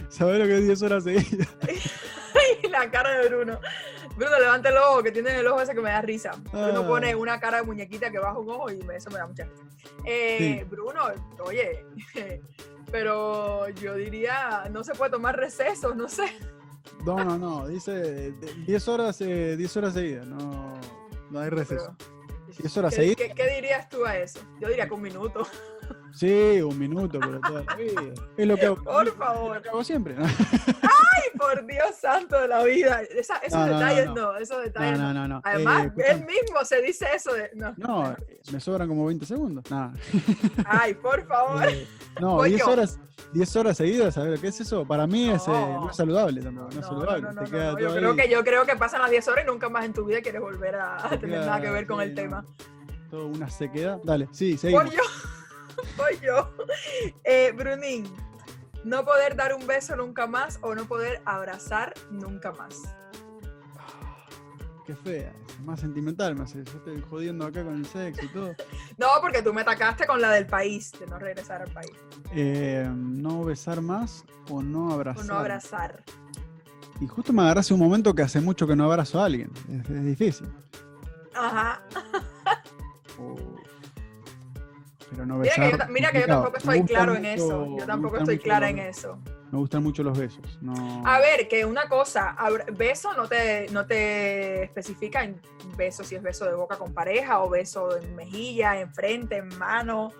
¿Sabes lo que es 10 horas seguidas? y la cara de Bruno. Bruno, levanta el ojo, que tiene el ojo ese que me da risa. Bruno Ah. pone una cara de muñequita que baja un ojo y eso me da mucha risa. Eh, Sí. Bruno, oye, pero yo diría, no se puede tomar recesos, no sé. No, no, no. Dice de- 10 horas, eh, 10 horas seguidas. No, no hay receso. Pero- 10 horas ¿Qué, seguidas. qué, qué dirías tú a eso? Yo diría que un minuto. Sí, un minuto, pero toda la vida. Es lo que hago, Por favor. lo que hago siempre. ¿no? Ay, por Dios santo de la vida. Esa- esos No, no, no, detalles no. esos detalles no. no, no. no. Además, Eh, él mismo se dice eso de. No, No, me sobran como 20 segundos. Nada. Ay, por favor. Eh, no, Voy 10 yo. horas, 10 horas seguidas, ¿sabes lo que es eso? Para mí es, eh, No. no es saludable tampoco, no, es No, saludable. Te queda. Yo, creo ahí, que, yo creo que pasan las 10 horas y nunca más en tu vida quieres volver a, a te tener queda- nada que ver con sí, el tema. Todo una sequedad. Dale, sí, seguimos. Voy yo. Voy yo. Eh, Brunín, no poder dar un beso nunca más o no poder abrazar nunca más. Qué fea, es más sentimental me hace. Yo estoy jodiendo acá con el sexo y todo. No, porque tú me atacaste con la del país, de no regresar al país. Eh, no besar más o no O abrazar. no abrazar. Y justo me agarraste un momento que hace mucho que no abrazo a alguien. Es, es difícil. Ajá. Pero no Mira besar. que yo, mira que yo tampoco estoy claro en mucho- eso. me Yo tampoco estoy clara los- en eso. Me gustan mucho los besos. No... A ver, que una cosa, beso no te, no te especifica en beso si es beso de boca con pareja o beso en mejilla, en frente, en mano.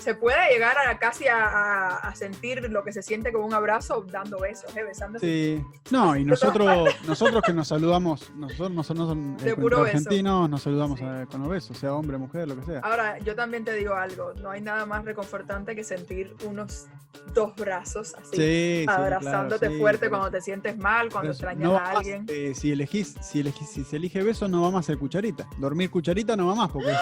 Se puede llegar a casi a, a- a sentir lo que se siente con un abrazo dando besos, ¿eh? besándose. Sí. No, y nosotros, nosotros que nos saludamos, nosotros, eh, entre puro beso. argentinos nos saludamos Sí. eh, con los besos, sea hombre, mujer, lo que sea. Ahora, yo también te digo algo, no hay nada más reconfortante que sentir unos dos brazos así, Sí, sí, abrazándote claro, fuerte cuando te sientes mal, cuando extrañas no a más, alguien. eh, si elegís, si elegís, si se elige beso, no va más el cucharita. Dormir cucharita no va más, porque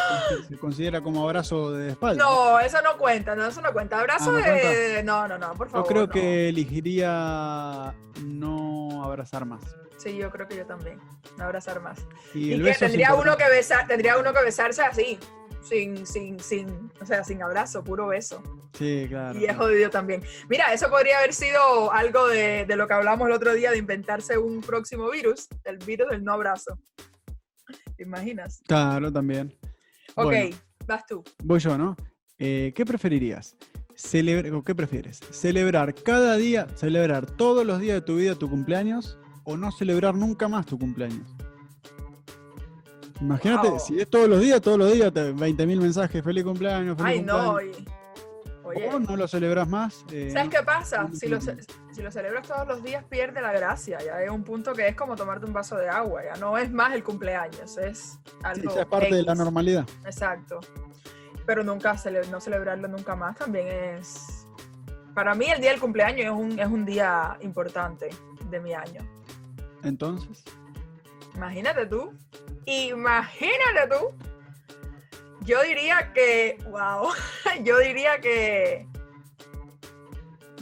se considera como abrazo de espalda. No, eso no cuenta, no, eso no cuenta. Abrazo Ah, ¿no de... cuenta? No, no, no, por Yo favor. creo no. que elegiría no abrazar más. Sí, yo creo que yo también. No abrazar más. Y, que tendría uno que besar, tendría uno que besarse así, sin, sin, sin, o sea, sin abrazo, puro beso. Sí, claro. Y es jodido también. Mira, eso podría haber sido algo de, de lo que hablamos el otro día de inventarse un próximo virus, el virus del no abrazo. ¿Te imaginas? Claro, también. Ok, Bueno. vas tú. Voy yo, ¿no? Eh, ¿Qué preferirías? Celebra- ¿Qué prefieres? ¿Celebrar cada día, celebrar todos los días de tu vida tu cumpleaños o no celebrar nunca más tu cumpleaños? Imagínate, Wow. si es todos los días, todos los días, te- 20.000 mensajes, feliz cumpleaños, feliz Ay, no. cumpleaños. y- Oye, O no lo celebras más. eh, ¿sabes qué pasa? Si lo, si celebras todos los días, pierde la gracia. Ya hay un punto que es como tomarte un vaso de agua. Ya no es más el cumpleaños, es sí, algo. ya es parte de la normalidad. Exacto. Pero nunca cele- no celebrarlo nunca más también es... Para mí el día del cumpleaños es un, es un día importante de mi año. Entonces, Imagínate tú. Imagínate tú. Yo diría que. Wow. Yo diría que.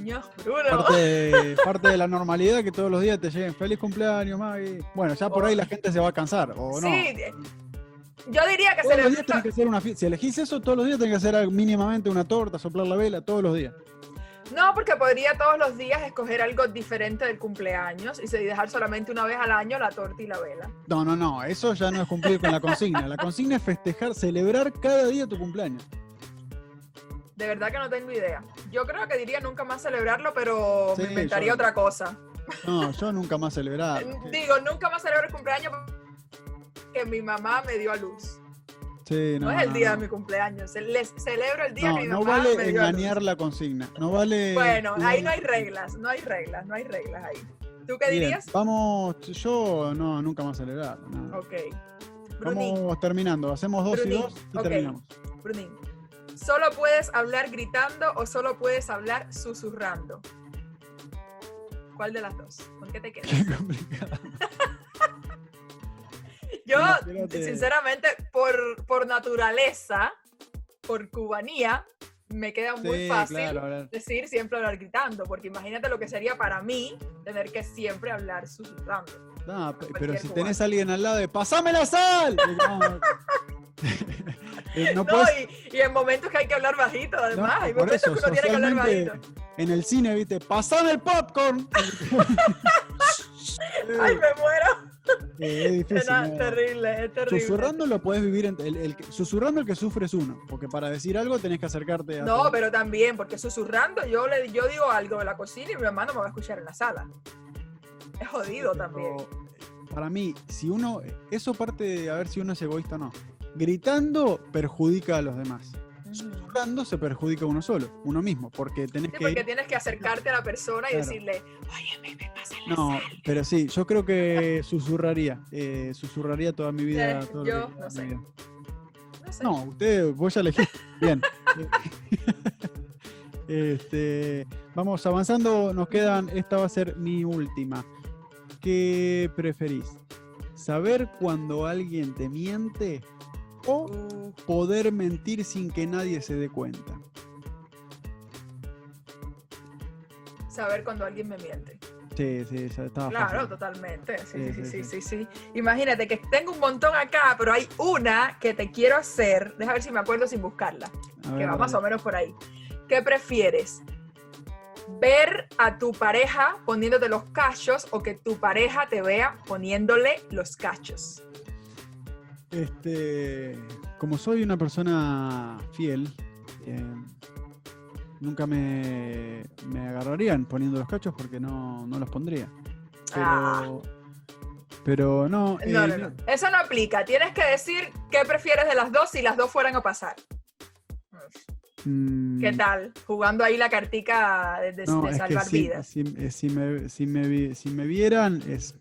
No, Bruno. parte, parte de la normalidad que todos los días te lleguen feliz cumpleaños, Maggie. Bueno, ya por ahí la gente se va a cansar, ¿o no? Sí. Yo diría que Todos los días celebrar. que una fiesta. Si elegís eso, todos los días tenés que hacer mínimamente una torta, soplar la vela, todos los días. No, porque podría todos los días escoger algo diferente del cumpleaños y se- dejar solamente una vez al año la torta y la vela. No, no, no, eso ya no es cumplir con la consigna. La consigna es festejar, celebrar cada día tu cumpleaños. De verdad que no tengo idea. Yo creo que diría nunca más celebrarlo, pero Sí, me inventaría yo- otra cosa. No, yo nunca más celebrar. Digo, nunca más celebro el cumpleaños que mi mamá me dio a luz. Sí, No, no, es el no, día no. de mi cumpleaños. Les celebro el día No, que mi no mamá vale me dio a engañar luz. la consigna. No vale. Bueno, ahí no hay reglas, no hay reglas, no hay reglas ahí. ¿Tú qué Bien, dirías? Vamos, yo no, nunca más celebrar. no. Ok. Brunín, Vamos terminando. Hacemos dos Brunín, y dos y ok. terminamos. Brunín. ¿Solo puedes hablar gritando o solo puedes hablar susurrando? ¿Cuál de las dos? ¿Con qué te quedas? Qué complicado. Yo, Imagínate. sinceramente, por, por naturaleza, por cubanía, me queda muy Sí, fácil claro, decir siempre hablar gritando, porque imagínate lo que sería para mí tener que siempre hablar susurrando. No, pe- pero si cubano. tenés a alguien al lado de ¡Pasame la sal! No, Eh, no puedes- y, y en momentos que hay que hablar bajito, además, hay momentos eso, que uno tiene que hablar bajito. en el cine, viste, ¡Pasame el popcorn! ¡Ay, me muero! Es difícil. Era ¿no? terrible, es terrible. Susurrando lo podés vivir, en- el, susurrando el que sufre es uno, porque para decir algo tenés que acercarte a... No, pero también, porque susurrando, yo le yo digo algo de la cocina y mi hermano me va a escuchar en la sala. Es jodido también. Para mí, si uno, eso parte de a ver si uno es egoísta o no. Gritando perjudica a los demás. Ujú. Se perjudica uno solo, uno mismo, porque tenés Sí, que porque ir- tienes que acercarte a la persona y Claro. decirle, oye, me, me pasa la No, sal". pero sí, yo creo que susurraría, eh, susurraría toda mi vida. Todo lo yo no sé. vida. No sé. No, usted, vos ya elegiste. Bien. este, vamos avanzando, nos quedan, esta va a ser mi última. ¿Qué preferís? ¿Saber cuando alguien te miente o poder mentir sin que nadie se dé cuenta? saber cuando alguien me miente. Sí, sí, ya estaba Claro, fácil. totalmente. Sí, Sí, sí, sí, sí, sí. sí, sí. Imagínate que tengo un montón acá, pero hay una que te quiero hacer. Deja ver si me acuerdo sin buscarla. A que ver, va más o menos por ahí. ¿Qué prefieres? ¿Ver a tu pareja poniéndote los cachos o que tu pareja te vea poniéndole los cachos? Este, como soy una persona fiel, eh, nunca me, me agarrarían poniendo los cachos porque no, no los pondría. Pero, Ah. pero no, No, eh, no, no. Eso no aplica. Tienes que decir qué prefieres de las dos si las dos fueran a pasar. mm, ¿Qué tal? Jugando ahí la cartica de, no, salvar si, vidas. si- si me, si, me, si me vieran, es,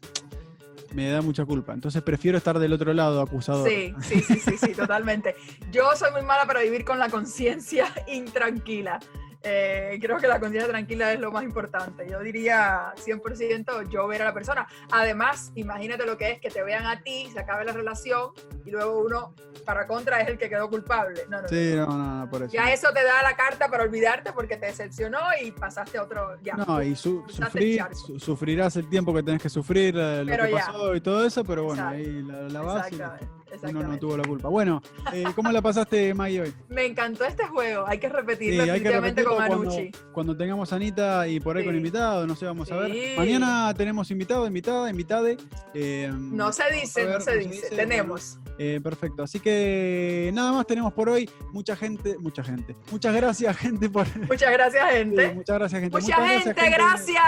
me da mucha culpa. Entonces prefiero estar del otro lado, acusador. Sí, sí, sí, sí, sí, totalmente. Yo soy muy mala para vivir con la conciencia intranquila. Eh, creo que la conciencia tranquila es lo más importante. Yo diría 100% yo ver a la persona. Además, imagínate lo que es que te vean a ti, se acabe la relación y luego uno para contra es el que quedó culpable. No, no, Sí, no. no, no, por eso. Ya eso te da la carta para olvidarte porque te decepcionó y pasaste a otro. Ya. No, y su- el sufrirás el tiempo que tenés que sufrir, eh, lo Pero que ya. pasó y todo eso, pero bueno, Exacto. ahí la, la vas y Exactamente, uno no tuvo la culpa. Bueno, eh, ¿cómo la pasaste, Maggie, hoy? Me encantó este juego. Hay que Sí, repetirlo hay que definitivamente repetirlo con cuando, Anucci. cuando tengamos a Anita y por ahí con Sí. invitados, no sé, vamos a ver. Sí. Mañana tenemos invitado, invitada, invitade. eh, No se dice, no se dice. Tenemos. Eh, perfecto, así que nada más tenemos por hoy. Mucha gente, mucha gente. Muchas gracias, gente, por. Muchas gracias, Sí, gente. muchas gracias, gente. Mucha Muchas gente, gracias.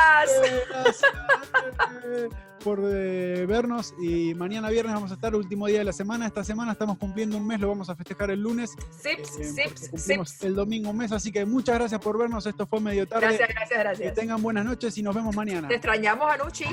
Gracias por eh, vernos y mañana viernes vamos a estar último día de la semana. Esta semana estamos cumpliendo un mes, lo vamos a festejar el lunes. eh, Sips, porque sips, cumplimos sips. el domingo un mes, así que muchas gracias por vernos. Esto fue medio tarde. Gracias, gracias, Que gracias. tengan buenas noches y nos vemos mañana. Te extrañamos, Anucci.